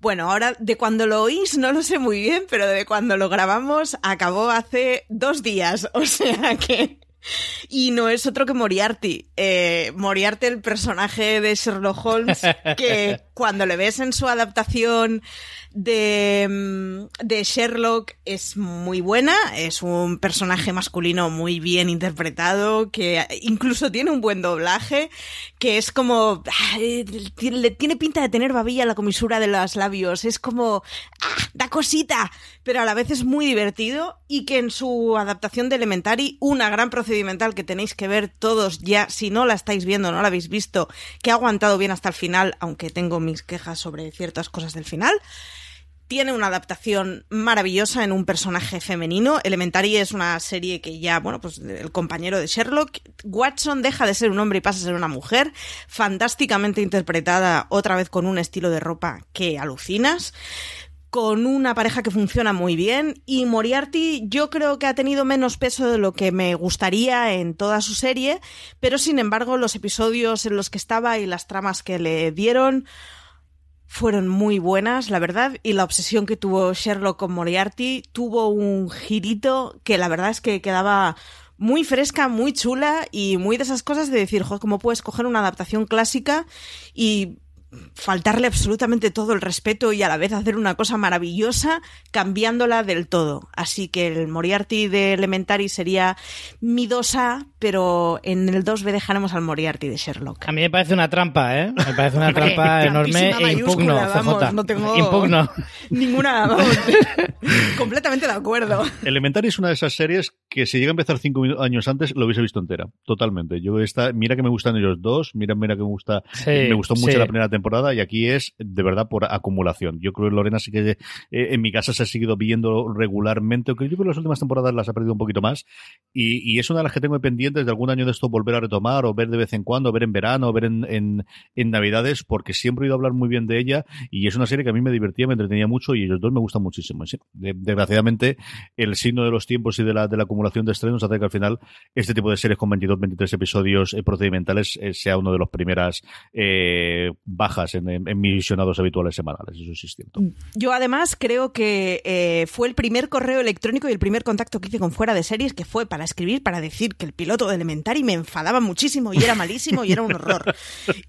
Bueno, ahora de cuando lo oís no lo sé muy bien, pero de cuando lo grabamos acabó hace dos días, o sea que Y no es otro que Moriarty. Eh, Moriarty, el personaje de Sherlock Holmes, que cuando le ves en su adaptación de, mm, de Sherlock es muy buena, es un personaje masculino muy bien interpretado, que incluso tiene un buen doblaje, que es como... Le tiene pinta de tener babilla la comisura de los labios, es como... ¡Ah, da cosita! Pero a la vez es muy divertido y que en su adaptación de Elementary, una gran procedimental que tenéis que ver todos ya, si no la estáis viendo, no la habéis visto, que ha aguantado bien hasta el final, aunque tengo mis quejas sobre ciertas cosas del final, tiene una adaptación maravillosa en un personaje femenino. Elementary es una serie que ya, bueno, pues el compañero de Sherlock. Watson deja de ser un hombre y pasa a ser una mujer. Fantásticamente interpretada, otra vez con un estilo de ropa que alucinas con una pareja que funciona muy bien y Moriarty yo creo que ha tenido menos peso de lo que me gustaría en toda su serie, pero sin embargo los episodios en los que estaba y las tramas que le dieron fueron muy buenas, la verdad, y la obsesión que tuvo Sherlock con Moriarty tuvo un girito que la verdad es que quedaba muy fresca, muy chula y muy de esas cosas de decir, joder, ¿cómo puedes coger una adaptación clásica y faltarle absolutamente todo el respeto y a la vez hacer una cosa maravillosa cambiándola del todo. Así que el Moriarty de Elementary sería mi 2A, pero en el 2B dejaremos al Moriarty de Sherlock. A mí me parece una trampa, ¿eh? Me parece una trampa enorme e impugno, CJ. no tengo impugno. ninguna, completamente de acuerdo. Elementary es una de esas series que si llega a empezar cinco años antes lo hubiese visto entera, totalmente. Yo esta, mira que me gustan ellos dos, mira, mira que me gusta, me gustó mucho la primera temporada temporada y aquí es de verdad por acumulación. Yo creo que Lorena sí que eh, en mi casa se ha seguido viendo regularmente, aunque yo creo que las últimas temporadas las ha perdido un poquito más y, es una de las que tengo pendientes de algún año de esto volver a retomar o ver de vez en cuando, ver en verano, ver en, en, Navidades, porque siempre he oído hablar muy bien de ella y es una serie que a mí me divertía, me entretenía mucho y ellos dos me gustan muchísimo. Desgraciadamente, el signo de los tiempos y de la, de la acumulación de estrenos hace que al final este tipo de series con 22, 23 episodios eh, procedimentales eh, sea uno de los primeras bajas en, mis visionados habituales semanales, eso sí es cierto. Yo además creo que eh, fue el primer correo electrónico y el primer contacto que hice con fuera de series que fue para escribir, para decir que el piloto de Elementary me enfadaba muchísimo y era malísimo y era un horror.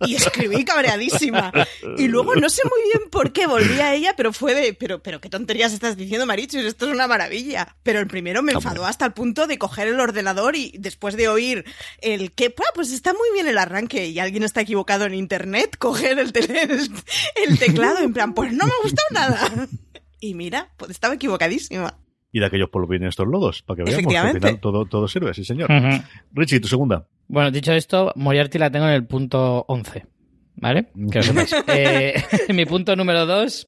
Y escribí cabreadísima. Y luego no sé muy bien por qué volví a ella, pero fue de, pero, pero qué tonterías estás diciendo, Marichu, esto es una maravilla. Pero el primero me enfadó hasta el punto de coger el ordenador y después de oír el que, pues está muy bien el arranque y alguien está equivocado en internet, coger el el, teclado, en plan, pues no me gustó nada. Y mira, pues estaba equivocadísima. Y de aquellos polvos vienen estos lodos, para que veamos que al final todo, todo sirve, sí señor. Richie, tu segunda. Bueno, dicho esto, Moriarty la tengo en el punto 11. ¿Vale? Que eh, mi punto número 2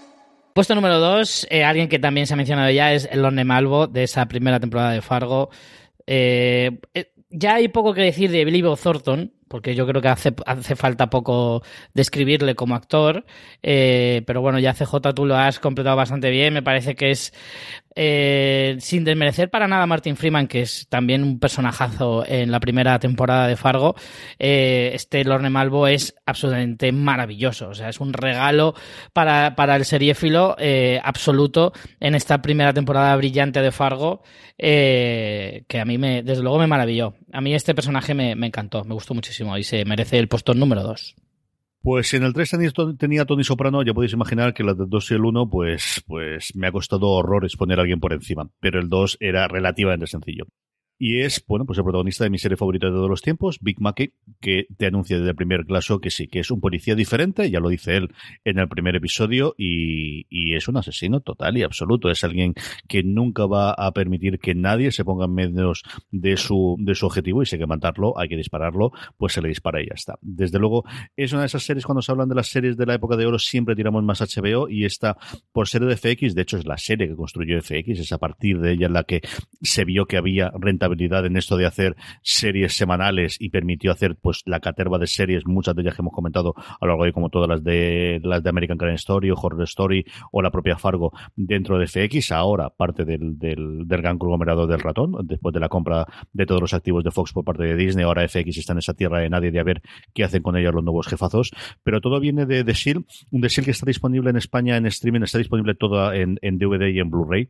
Puesto número dos, eh, alguien que también se ha mencionado ya es Lorne Malvo de esa primera temporada de Fargo. Eh, eh, ya hay poco que decir de Billy Bob Thornton, porque yo creo que hace, hace falta poco describirle como actor, pero bueno, ya CJ tú lo has completado bastante bien, me parece que es eh, sin desmerecer para nada a Martin Freeman, que es también un personajazo en la primera temporada de Fargo, eh, este Lorne Malvo es absolutamente maravilloso. O sea, es un regalo para, para el seriéfilo eh, absoluto en esta primera temporada brillante de Fargo, que a mí, me, desde luego, me maravilló. A mí este personaje me, me encantó, me gustó muchísimo y se merece el puesto número 2. Pues en el 3 tenía Tony Soprano, ya podéis imaginar que la del 2 y el 1, pues, pues me ha costado horrores poner a alguien por encima, pero el 2 era relativamente sencillo. Y es, bueno, pues el protagonista de mi serie favorita de todos los tiempos, Big Mackey, que te anuncia desde el primer caso que sí, que es un policía diferente, ya lo dice él en el primer episodio, y, y es un asesino total y absoluto. Es alguien que nunca va a permitir que nadie se ponga en medio de su, de su objetivo y si hay que matarlo, hay que dispararlo, pues se le dispara y ya está. Desde luego, es una de esas series, cuando se hablan de las series de la época de oro, siempre tiramos más HBO y esta, por ser de FX, de hecho es la serie que construyó FX, es a partir de ella en la que se vio que había rentabilidad en esto de hacer series semanales y permitió hacer pues la caterva de series, muchas de ellas que hemos comentado a lo largo de como todas las de las de American Crime Story o Horror Story o la propia Fargo. Dentro de FX, ahora parte del, del, del gran conglomerado del ratón, después de la compra de todos los activos de Fox por parte de Disney, ahora FX está en esa tierra de nadie de a ver qué hacen con ellos los nuevos jefazos, pero todo viene de The Shield, un The Shield que está disponible en España en streaming, está disponible toda en, en DVD y en Blu-ray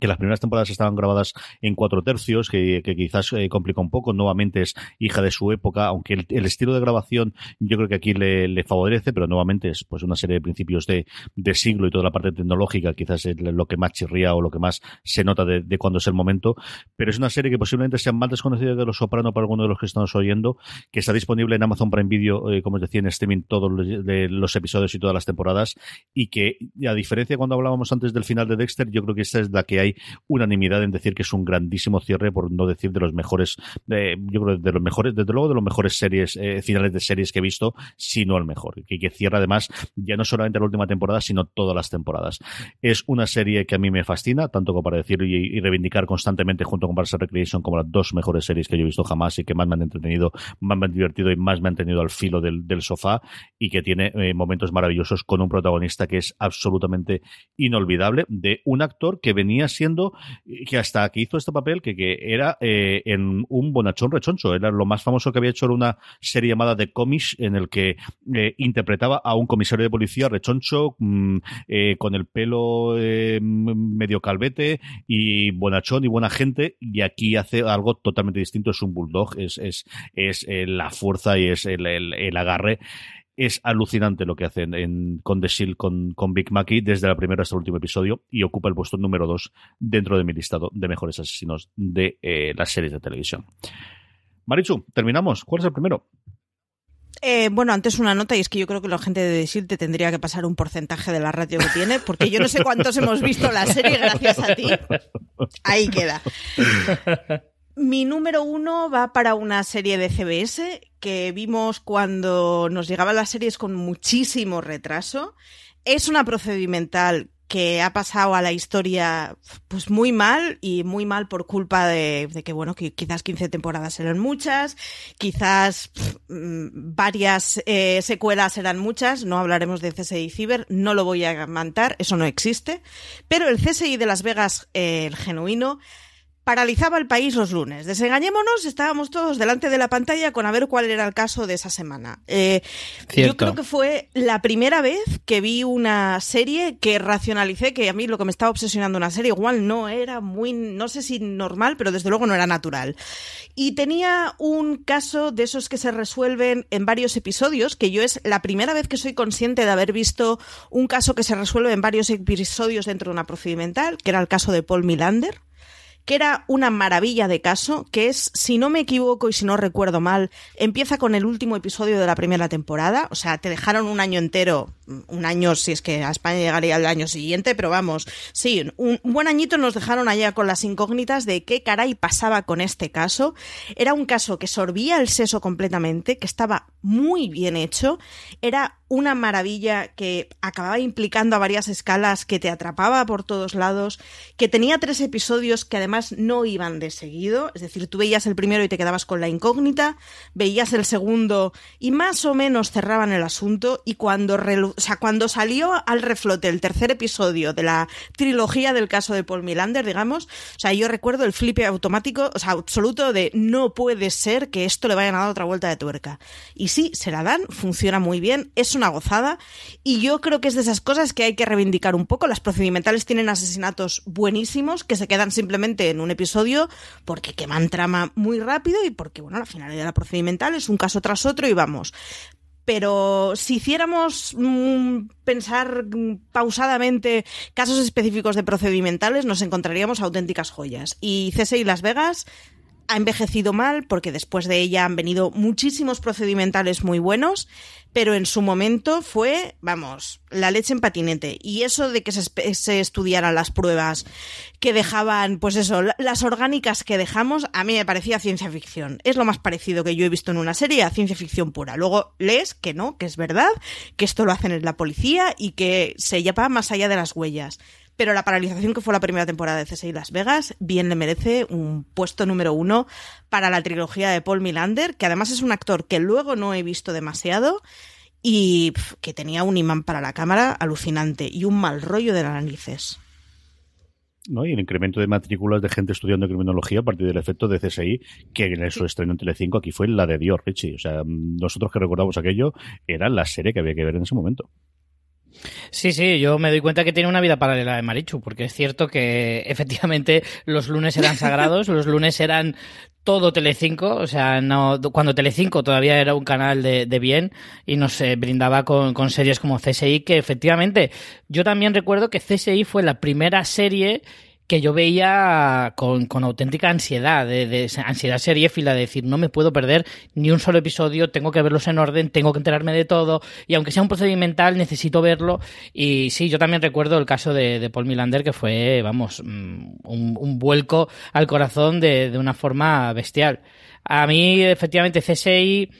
que las primeras temporadas estaban grabadas en cuatro tercios, que, que quizás eh, complica un poco. Nuevamente es hija de su época, aunque el, el estilo de grabación yo creo que aquí le, le, favorece, pero nuevamente es pues una serie de principios de, de siglo y toda la parte tecnológica quizás es lo que más chirría o lo que más se nota de, de, cuando es el momento. Pero es una serie que posiblemente sea más desconocida de Los Soprano para alguno de los que estamos oyendo, que está disponible en Amazon Prime Video, eh, como os decía, en streaming todos los, de los episodios y todas las temporadas, y que a diferencia de cuando hablábamos antes del final de Dexter, yo creo que esta es la que hay unanimidad en decir que es un grandísimo cierre, por no decir de los mejores, yo creo de los mejores, desde luego de los mejores series, eh, finales de series que he visto, sino el mejor. Y que cierra además ya no solamente la última temporada, sino todas las temporadas. Es una serie que a mí me fascina, tanto como para decir y, reivindicar constantemente junto con Parks Recreation como las dos mejores series que yo he visto jamás y que más me han entretenido, más me han divertido y más me han tenido al filo del, del sofá y que tiene eh, momentos maravillosos con un protagonista que es absolutamente inolvidable de un actor que venía siendo que hasta que hizo este papel que, que era eh, en un bonachón rechoncho. Era lo más famoso que había hecho era una serie llamada The Comish en el que eh, interpretaba a un comisario de policía rechoncho eh, con el pelo eh, medio calvete y bonachón y buena gente y aquí hace algo totalmente distinto. Es un bulldog, es, es, es eh, la fuerza y es el, el agarre es alucinante lo que hacen en, con The Shield, con, con Big Mackey, desde el primero hasta el último episodio, y ocupa el puesto número 2 dentro de mi listado de mejores asesinos de eh, las series de televisión. Marichu, terminamos. ¿Cuál es el primero? Eh, bueno, antes una nota, y es que yo creo que la gente de decir te tendría que pasar un porcentaje de la ratio que tiene, porque yo no sé cuántos hemos visto la serie gracias a ti. Ahí queda. Mi número uno va para una serie de CBS que vimos cuando nos llegaban las series con muchísimo retraso. Es una procedimental que ha pasado a la historia pues muy mal y muy mal por culpa de, que bueno que quizás 15 temporadas eran muchas quizás pff, varias eh, secuelas eran muchas no hablaremos de CSI Cyber no lo voy a mantar eso no existe pero el CSI de Las Vegas eh, el genuino paralizaba el país los lunes. Desengañémonos, estábamos todos delante de la pantalla con a ver cuál era el caso de esa semana. Eh, yo creo que fue la primera vez que vi una serie que racionalicé que a mí lo que me estaba obsesionando una serie igual no era muy, no sé si normal, pero desde luego no era natural. Y tenía un caso de esos que se resuelven en varios episodios, que yo es la primera vez que soy consciente de haber visto un caso que se resuelve en varios episodios dentro de una procedimental, que era el caso de Paul Milander que era una maravilla de caso, que es, si no me equivoco y si no recuerdo mal, empieza con el último episodio de la primera temporada, o sea, te dejaron un año entero, un año si es que a España llegaría el año siguiente, pero vamos, sí, un buen añito nos dejaron allá con las incógnitas de qué caray pasaba con este caso. Era un caso que sorbía el seso completamente, que estaba muy bien hecho, era una maravilla que acababa implicando a varias escalas, que te atrapaba por todos lados, que tenía tres episodios que además no iban de seguido, es decir, tú veías el primero y te quedabas con la incógnita, veías el segundo y más o menos cerraban el asunto y cuando, cuando salió al reflote el tercer episodio de la trilogía del caso de Paul Milander, digamos, o sea, yo recuerdo el flipe automático, o sea, absoluto de no puede ser que esto le vayan a dar otra vuelta de tuerca. Y sí, se la dan, funciona muy bien, es una gozada y yo creo que es de esas cosas que hay que reivindicar un poco. Las procedimentales tienen asesinatos buenísimos que se quedan simplemente en un episodio porque queman trama muy rápido y porque, bueno, la finalidad de la procedimental es un caso tras otro y vamos. Pero si hiciéramos mmm, pensar pausadamente casos específicos de procedimentales, nos encontraríamos auténticas joyas. Y CSI Las Vegas ha envejecido mal porque después de ella han venido muchísimos procedimentales muy buenos, pero en su momento fue, vamos, la leche en patinete. Y eso de que se, estudiaran las pruebas que dejaban, pues eso, las orgánicas que dejamos, a mí me parecía ciencia ficción. Es lo más parecido que yo he visto en una serie ciencia ficción pura. Luego lees que no, que es verdad, que esto lo hacen en la policía y que se lleva más allá de las huellas pero la paralización que fue la primera temporada de CSI Las Vegas bien le merece un puesto número uno para la trilogía de Paul Milander, que además es un actor que luego no he visto demasiado y que tenía un imán para la cámara alucinante y un mal rollo de las narices. ¿no? y el incremento de matrículas de gente estudiando criminología a partir del efecto de CSI, que en su estreno en Telecinco aquí fue la de Dios, Richie. O sea, nosotros que recordamos aquello, era la serie que había que ver en ese momento. Sí, sí, yo me doy cuenta que tiene una vida paralela de Marichu, porque es cierto que efectivamente los lunes eran sagrados, los lunes eran todo Telecinco, o sea, no, cuando Telecinco todavía era un canal de, de bien y nos eh, brindaba con, con, series como CSI, que efectivamente yo también recuerdo que CSI fue la primera serie que yo veía con, auténtica ansiedad, de, ansiedad seriéfila, de decir, no me puedo perder ni un solo episodio, tengo que verlos en orden, tengo que enterarme de todo, y aunque sea un procedimental, necesito verlo. Y sí, yo también recuerdo el caso de, Paul Milander, que fue, vamos, mm, un, vuelco al corazón de, de, una forma bestial. A mí, efectivamente, CSI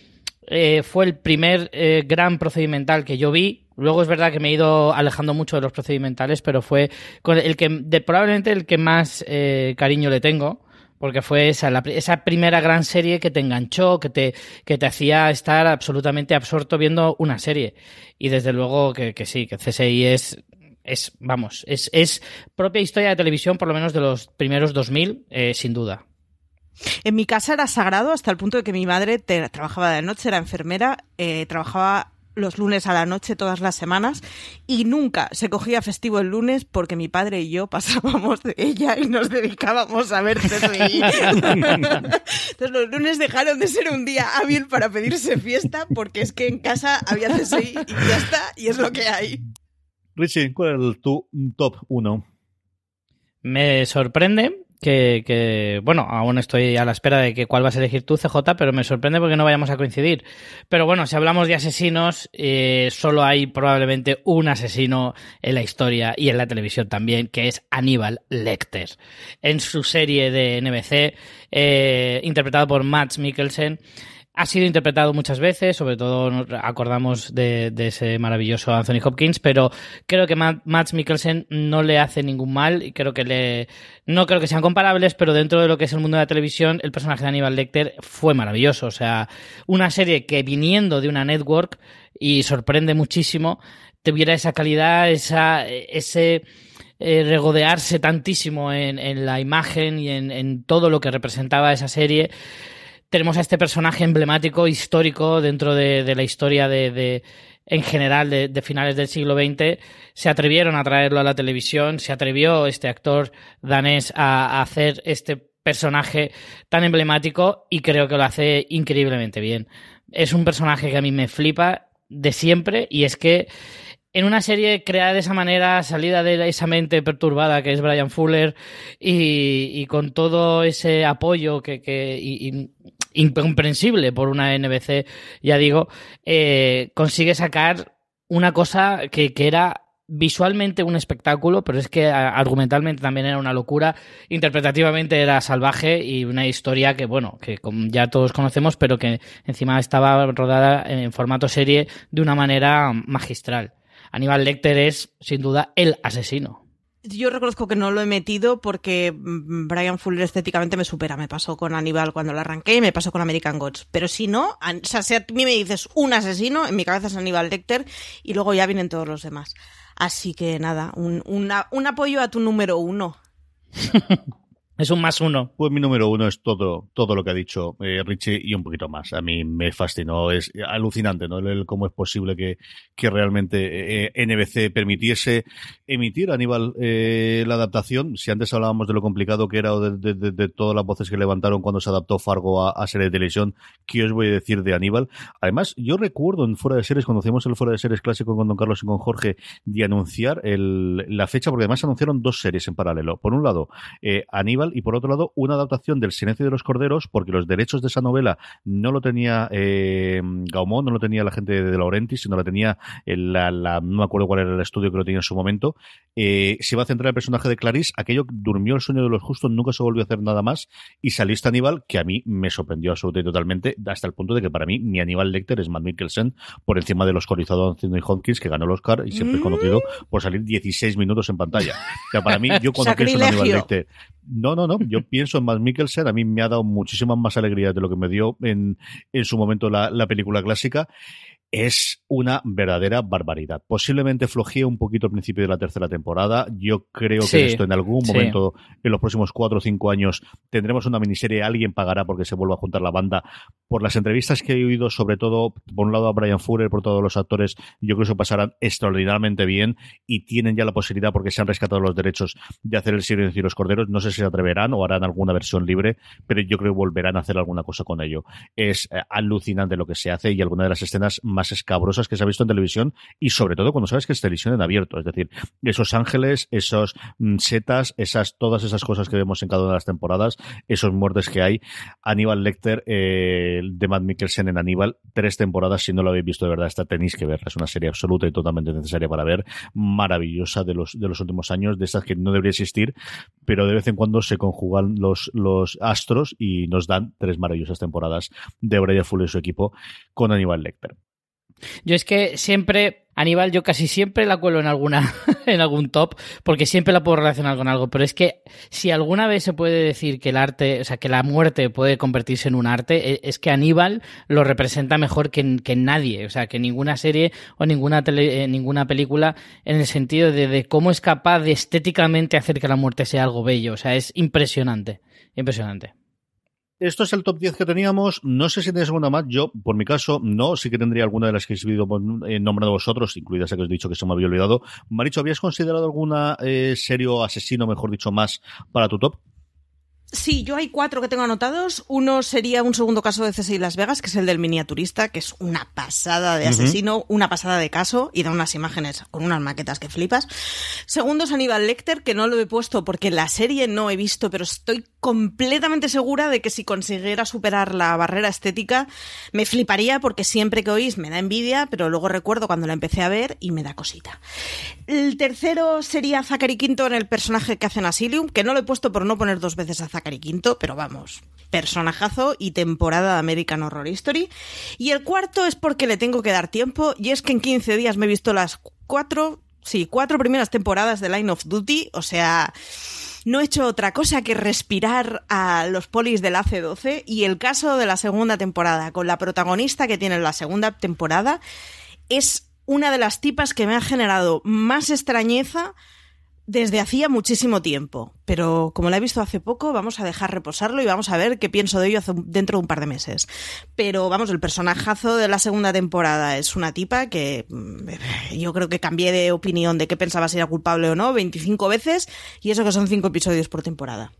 eh, fue el primer eh, gran procedimental que yo vi, Luego es verdad que me he ido alejando mucho de los procedimentales, pero fue el que probablemente el que más eh, cariño le tengo, porque fue esa, primera gran serie que te enganchó, que te, que te hacía estar absolutamente absorto viendo una serie. Y desde luego que, sí, que CSI es, es vamos, es, es propia historia de televisión, por lo menos de los primeros 2000, eh, sin duda. En mi casa era sagrado hasta el punto de que mi madre trabajaba de noche, era enfermera, eh, trabajaba los lunes a la noche todas las semanas y nunca se cogía festivo el lunes porque mi padre y yo pasábamos de ella y nos dedicábamos a ver CSI. Entonces los lunes dejaron de ser un día hábil para pedirse fiesta porque es que en casa había CSI y ya está y es lo que hay. Richie, ¿cuál es tu top 1? Me sorprende que, bueno, aún estoy a la espera de que cuál vas a elegir tú, CJ, pero me sorprende porque no vayamos a coincidir. Pero bueno, si hablamos de asesinos, eh, solo hay probablemente un asesino en la historia y en la televisión también, que es Aníbal Lecter. En su serie de NBC, eh, interpretado por Max Mikkelsen, ha sido interpretado muchas veces, sobre todo acordamos de, ese maravilloso Anthony Hopkins, pero creo que Matt Mikkelsen no le hace ningún mal y creo que le no creo que sean comparables, pero dentro de lo que es el mundo de la televisión, el personaje de Aníbal Lecter fue maravilloso, o sea, una serie que viniendo de una network y sorprende muchísimo, tuviera esa calidad, esa ese eh, regodearse tantísimo en, en, la imagen y en todo lo que representaba esa serie tenemos a este personaje emblemático, histórico, dentro de, la historia de, en general de, finales del siglo XX. Se atrevieron a traerlo a la televisión, se atrevió este actor danés a hacer este personaje tan emblemático y creo que lo hace increíblemente bien. Es un personaje que a mí me flipa de siempre y es que en una serie creada de esa manera, salida de esa mente perturbada que es Brian Fuller y, con todo ese apoyo que, que incomprensible por una NBC, ya digo, eh, consigue sacar una cosa que, que era visualmente un espectáculo, pero es que argumentalmente también era una locura, interpretativamente era salvaje y una historia que, bueno, que ya todos conocemos, pero que encima estaba rodada en formato serie de una manera magistral. Aníbal Lecter es, sin duda, el asesino. Yo reconozco que no lo he metido porque mm, Brian Fuller estéticamente me supera. Me pasó con Aníbal cuando lo arranqué y me pasó con American Gods. Pero si no, o sea, si a mí me dices un asesino, en mi cabeza es Aníbal Lecter y luego ya vienen todos los demás. Así que nada, un, una, un apoyo a tu número uno. Es un más uno. Pues mi número uno es todo, todo lo que ha dicho eh, Richie y un poquito más. A mí me fascinó. Es alucinante, ¿no? El, cómo es posible que, que realmente eh, NBC permitiese emitir Aníbal eh, la adaptación. Si antes hablábamos de lo complicado que era o de, de, de, todas las voces que levantaron cuando se adaptó Fargo a, a, serie de televisión, ¿qué os voy a decir de Aníbal? Además, yo recuerdo en Fuera de Series, cuando hacíamos el Fuera de Series clásico con Don Carlos y con Jorge, de anunciar el, la fecha, porque además anunciaron dos series en paralelo. Por un lado, eh, Aníbal Y por otro lado, una adaptación del Silencio de los Corderos, porque los derechos de esa novela no lo tenía eh, Gaumont, no lo tenía la gente de Laurenti, sino la tenía la, la, no me acuerdo cuál era el estudio que lo tenía en su momento. Eh, se iba a centrar el personaje de Clarice, aquello durmió el sueño de los justos, nunca se volvió a hacer nada más, y salió este Aníbal que a mí me sorprendió absolutamente y totalmente, hasta el punto de que para mí mi Aníbal Lecter es Matt Mikkelsen por encima del oscorizado Anthony Hopkins, que ganó el Oscar y siempre es conocido por salir 16 minutos en pantalla. O sea, para mí, yo cuando pienso en Aníbal Lecter, no, no, no, yo pienso en Matt Mikkelsen, a mí me ha dado muchísimas más alegrías de lo que me dio en, en su momento la, la película clásica es una verdadera barbaridad. Posiblemente flojee un poquito al principio de la tercera temporada. Yo creo Sí, que esto en algún sí. momento, en los próximos cuatro o cinco años, tendremos una miniserie. Alguien pagará porque se vuelva a juntar la banda. Por las entrevistas que he oído, sobre todo, por un lado a Brian Fuller, por todos los actores, yo creo que se pasarán extraordinariamente bien y tienen ya la posibilidad, porque se han rescatado los derechos, de hacer el silencio y los corderos. No sé si se atreverán o harán alguna versión libre, pero yo creo que volverán a hacer alguna cosa con ello. Es eh, alucinante lo que se hace y alguna de las escenas más escabrosas que se ha visto en televisión y sobre todo cuando sabes que es televisión en abierto. Es decir, esos ángeles, esos mm, setas, esas, todas esas cosas que vemos en cada una de las temporadas, esos muertes que hay. Aníbal Lecter, eh, de Matt Mikkelsen en Aníbal, tres temporadas, si no lo habéis visto de verdad, esta tenéis que verla. Es una serie absoluta y totalmente necesaria para ver, maravillosa de los, de los últimos años, de estas que no debería existir, pero de vez en cuando se conjugan los, los astros y nos dan tres maravillosas temporadas de Brian Fuller y su equipo con Aníbal Lecter. Yo es que siempre, Aníbal, yo casi siempre la cuelo en alguna, en algún top, porque siempre la puedo relacionar con algo. Pero es que si alguna vez se puede decir que el arte, o sea, que la muerte puede convertirse en un arte, e- es que Aníbal lo representa mejor que, que nadie. O sea, que ninguna serie o ninguna tele- eh, ninguna película, en el sentido de, de cómo es capaz de estéticamente hacer que la muerte sea algo bello. O sea, es impresionante. Impresionante. Esto es el top 10 que teníamos. No sé si tenéis alguna más. Yo, por mi caso, no. Sí que tendría alguna de las que habéis ido eh, nombrado vosotros, incluidas esa que os he dicho que se me había olvidado. Maricho, ¿habías considerado alguna eh, serie o asesino, mejor dicho, más para tu top? Sí, yo hay cuatro que tengo anotados. Uno sería un segundo caso de CSI Las Vegas, que es el del miniaturista, que es una pasada de asesino, una pasada de caso, y da unas imágenes con unas maquetas que flipas. Segundo es Aníbal Lecter, que no lo he puesto porque la serie no he visto, pero estoy completamente segura de que si consiguiera superar la barrera estética, me fliparía porque siempre que oís me da envidia, pero luego recuerdo cuando la empecé a ver y me da cosita. El tercero sería Zachary Quinto en el personaje que hace en Asylum, que no lo he puesto por no poner dos veces a Zachary Quinto, pero vamos, personajazo y temporada de American Horror Story. Y el cuarto es porque le tengo que dar tiempo, y es que en 15 días me he visto las cuatro, sí, cuatro primeras temporadas de Line of Duty, o sea, no he hecho otra cosa que respirar a los polis del AC-12 y el caso de la segunda temporada, con la protagonista que tiene en la segunda temporada, es una de las tipas que me ha generado más extrañeza desde hacía muchísimo tiempo. Pero como la he visto hace poco, vamos a dejar reposarlo y vamos a ver qué pienso de ello dentro de un par de meses. Pero vamos, el personajazo de la segunda temporada es una tipa que mm, yo creo que cambié de opinión de qué pensaba si era culpable o no 25 veces y eso que son 5 episodios por temporada.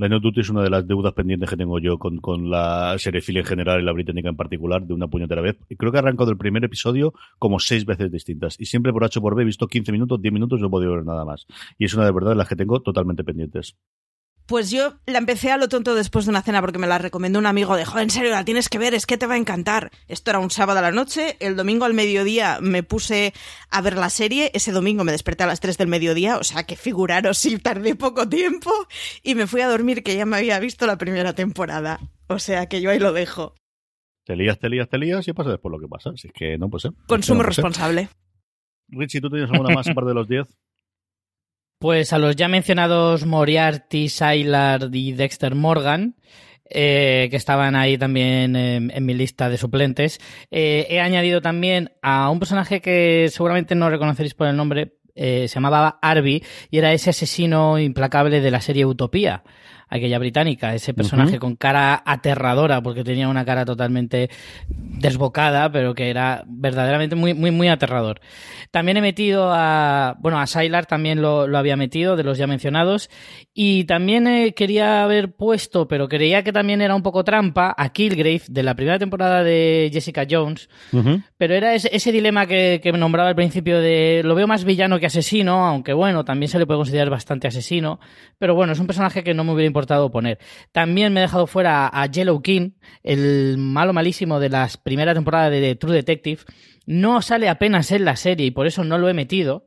Line of Duty es una de las deudas pendientes que tengo yo con, con la seriefila en general y la británica en particular, de una puñetera vez. Y creo que he arrancado el primer episodio como seis veces distintas. Y siempre por H por B he visto 15 minutos, 10 minutos, no he podido ver nada más. Y es una de verdad de las que tengo totalmente pendientes. Pues yo la empecé a lo tonto después de una cena porque me la recomendó un amigo de, joder, en serio, la tienes que ver, es que te va a encantar. Esto era un sábado a la noche, el domingo al mediodía me puse a ver la serie, ese domingo me desperté a las 3 del mediodía, o sea que figuraros si tardé poco tiempo y me fui a dormir que ya me había visto la primera temporada. O sea que yo ahí lo dejo. Te lías, te lías, te lías y pasa después lo que pasa. Así que no, pues eh. Consumo No, pues, eh. responsable. Richie, ¿tú tienes alguna más aparte de los 10? Pues a los ya mencionados Moriarty, Sylar y Dexter Morgan, eh, que estaban ahí también en, en mi lista de suplentes, eh, he añadido también a un personaje que seguramente no reconoceréis por el nombre, eh, se llamaba Arby y era ese asesino implacable de la serie Utopía. Aquella británica, ese personaje con cara aterradora, porque tenía una cara totalmente desbocada, pero que era verdaderamente muy, muy, muy aterrador. También he metido a, bueno, a Sylar también lo, había metido, de los ya mencionados, y también eh, quería haber puesto, pero creía que también era un poco trampa, a Killgrave, de la primera temporada de Jessica Jones, pero era ese, dilema que, que nombraba al principio de, lo veo más villano que asesino, aunque bueno, también se le puede considerar bastante asesino, pero bueno, es un personaje que no me hubiera importado También me he dejado fuera a Yellow King, el malo malísimo de la primera temporada de True Detective. No sale apenas en la serie y por eso no lo he metido,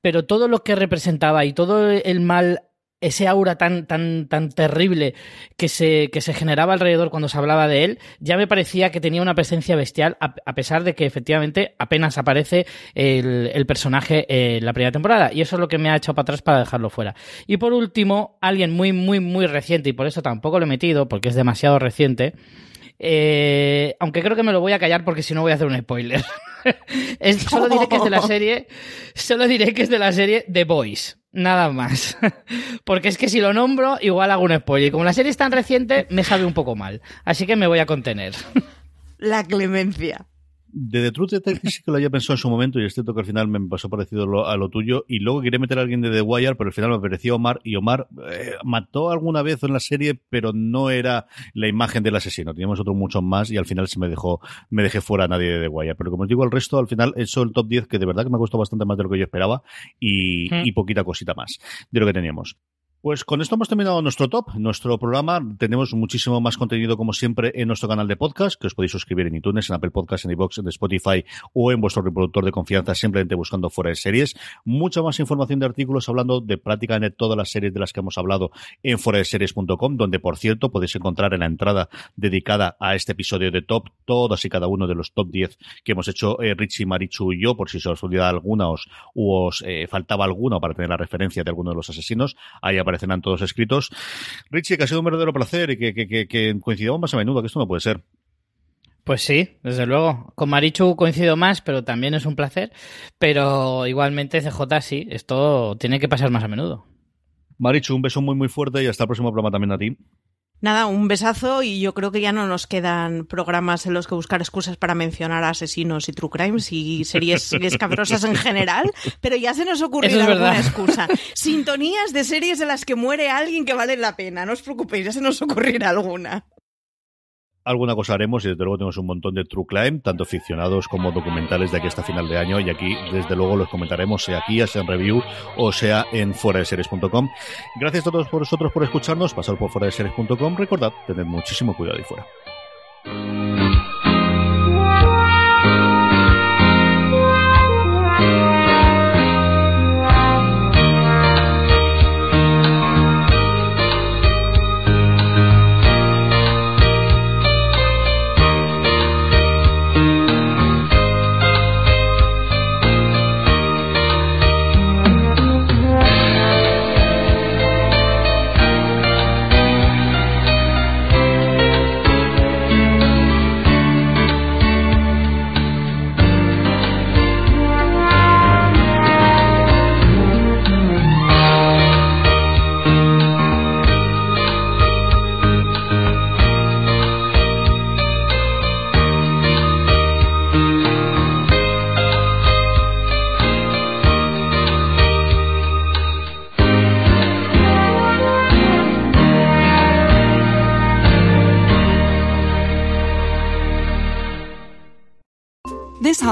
pero todo lo que representaba y todo el mal ese aura tan, tan, tan terrible que se, que se generaba alrededor cuando se hablaba de él, ya me parecía que tenía una presencia bestial, a, pesar de que efectivamente apenas aparece el, personaje en la primera temporada. Y eso es lo que me ha echado para atrás para dejarlo fuera. Y por último, alguien muy, muy, muy reciente, y por eso tampoco lo he metido, porque es demasiado reciente. Eh, aunque creo que me lo voy a callar porque si no voy a hacer un spoiler. solo diré que es de la serie. Solo diré que es de la serie The Boys. Nada más. Porque es que si lo nombro, igual hago un spoiler. Y como la serie es tan reciente, me sabe un poco mal. Así que me voy a contener. La clemencia de The Truth Detective sí que lo había pensado en su momento y es cierto que al final me pasó parecido a lo tuyo y luego quería meter a alguien de The Wire pero al final me pareció Omar y Omar eh, mató alguna vez en la serie pero no era la imagen del asesino. Teníamos otros muchos más y al final se me dejó me dejé fuera a nadie de The Wire. Pero como os digo el resto al final eso el top 10 que de verdad que me ha costado bastante más de lo que yo esperaba y, hmm. y poquita cosita más de lo que teníamos pues con esto hemos terminado nuestro top, nuestro programa. Tenemos muchísimo más contenido, como siempre, en nuestro canal de podcast, que os podéis suscribir en iTunes, en Apple Podcasts, en iVoox, en Spotify o en vuestro reproductor de confianza, simplemente buscando fuera de series. Mucha más información de artículos hablando de prácticamente todas las series de las que hemos hablado en series.com, donde, por cierto, podéis encontrar en la entrada dedicada a este episodio de top todos y cada uno de los top 10 que hemos hecho eh, Richie, Marichu y yo, por si os olvidaba alguna os, o os eh, faltaba alguno para tener la referencia de alguno de los asesinos. Ahí aparece aparecerán todos escritos. Richie, que ha sido un verdadero placer y que, que, que, coincidamos más a menudo, que esto no puede ser. Pues sí, desde luego. Con Marichu coincido más, pero también es un placer. Pero igualmente, CJ, sí, esto tiene que pasar más a menudo. Marichu, un beso muy, muy fuerte y hasta el próximo programa también a ti. Nada, un besazo y yo creo que ya no nos quedan programas en los que buscar excusas para mencionar asesinos y true crimes y series escabrosas en general, pero ya se nos ocurrió alguna excusa. Sintonías de series en las que muere alguien que vale la pena, no os preocupéis, ya se nos ocurrirá alguna alguna cosa haremos y desde luego tenemos un montón de true crime, tanto ficcionados como documentales de aquí hasta final de año y aquí desde luego los comentaremos sea aquí, sea en review o sea en series.com Gracias a todos por vosotros por escucharnos, pasar por series.com recordad, tened muchísimo cuidado ahí fuera.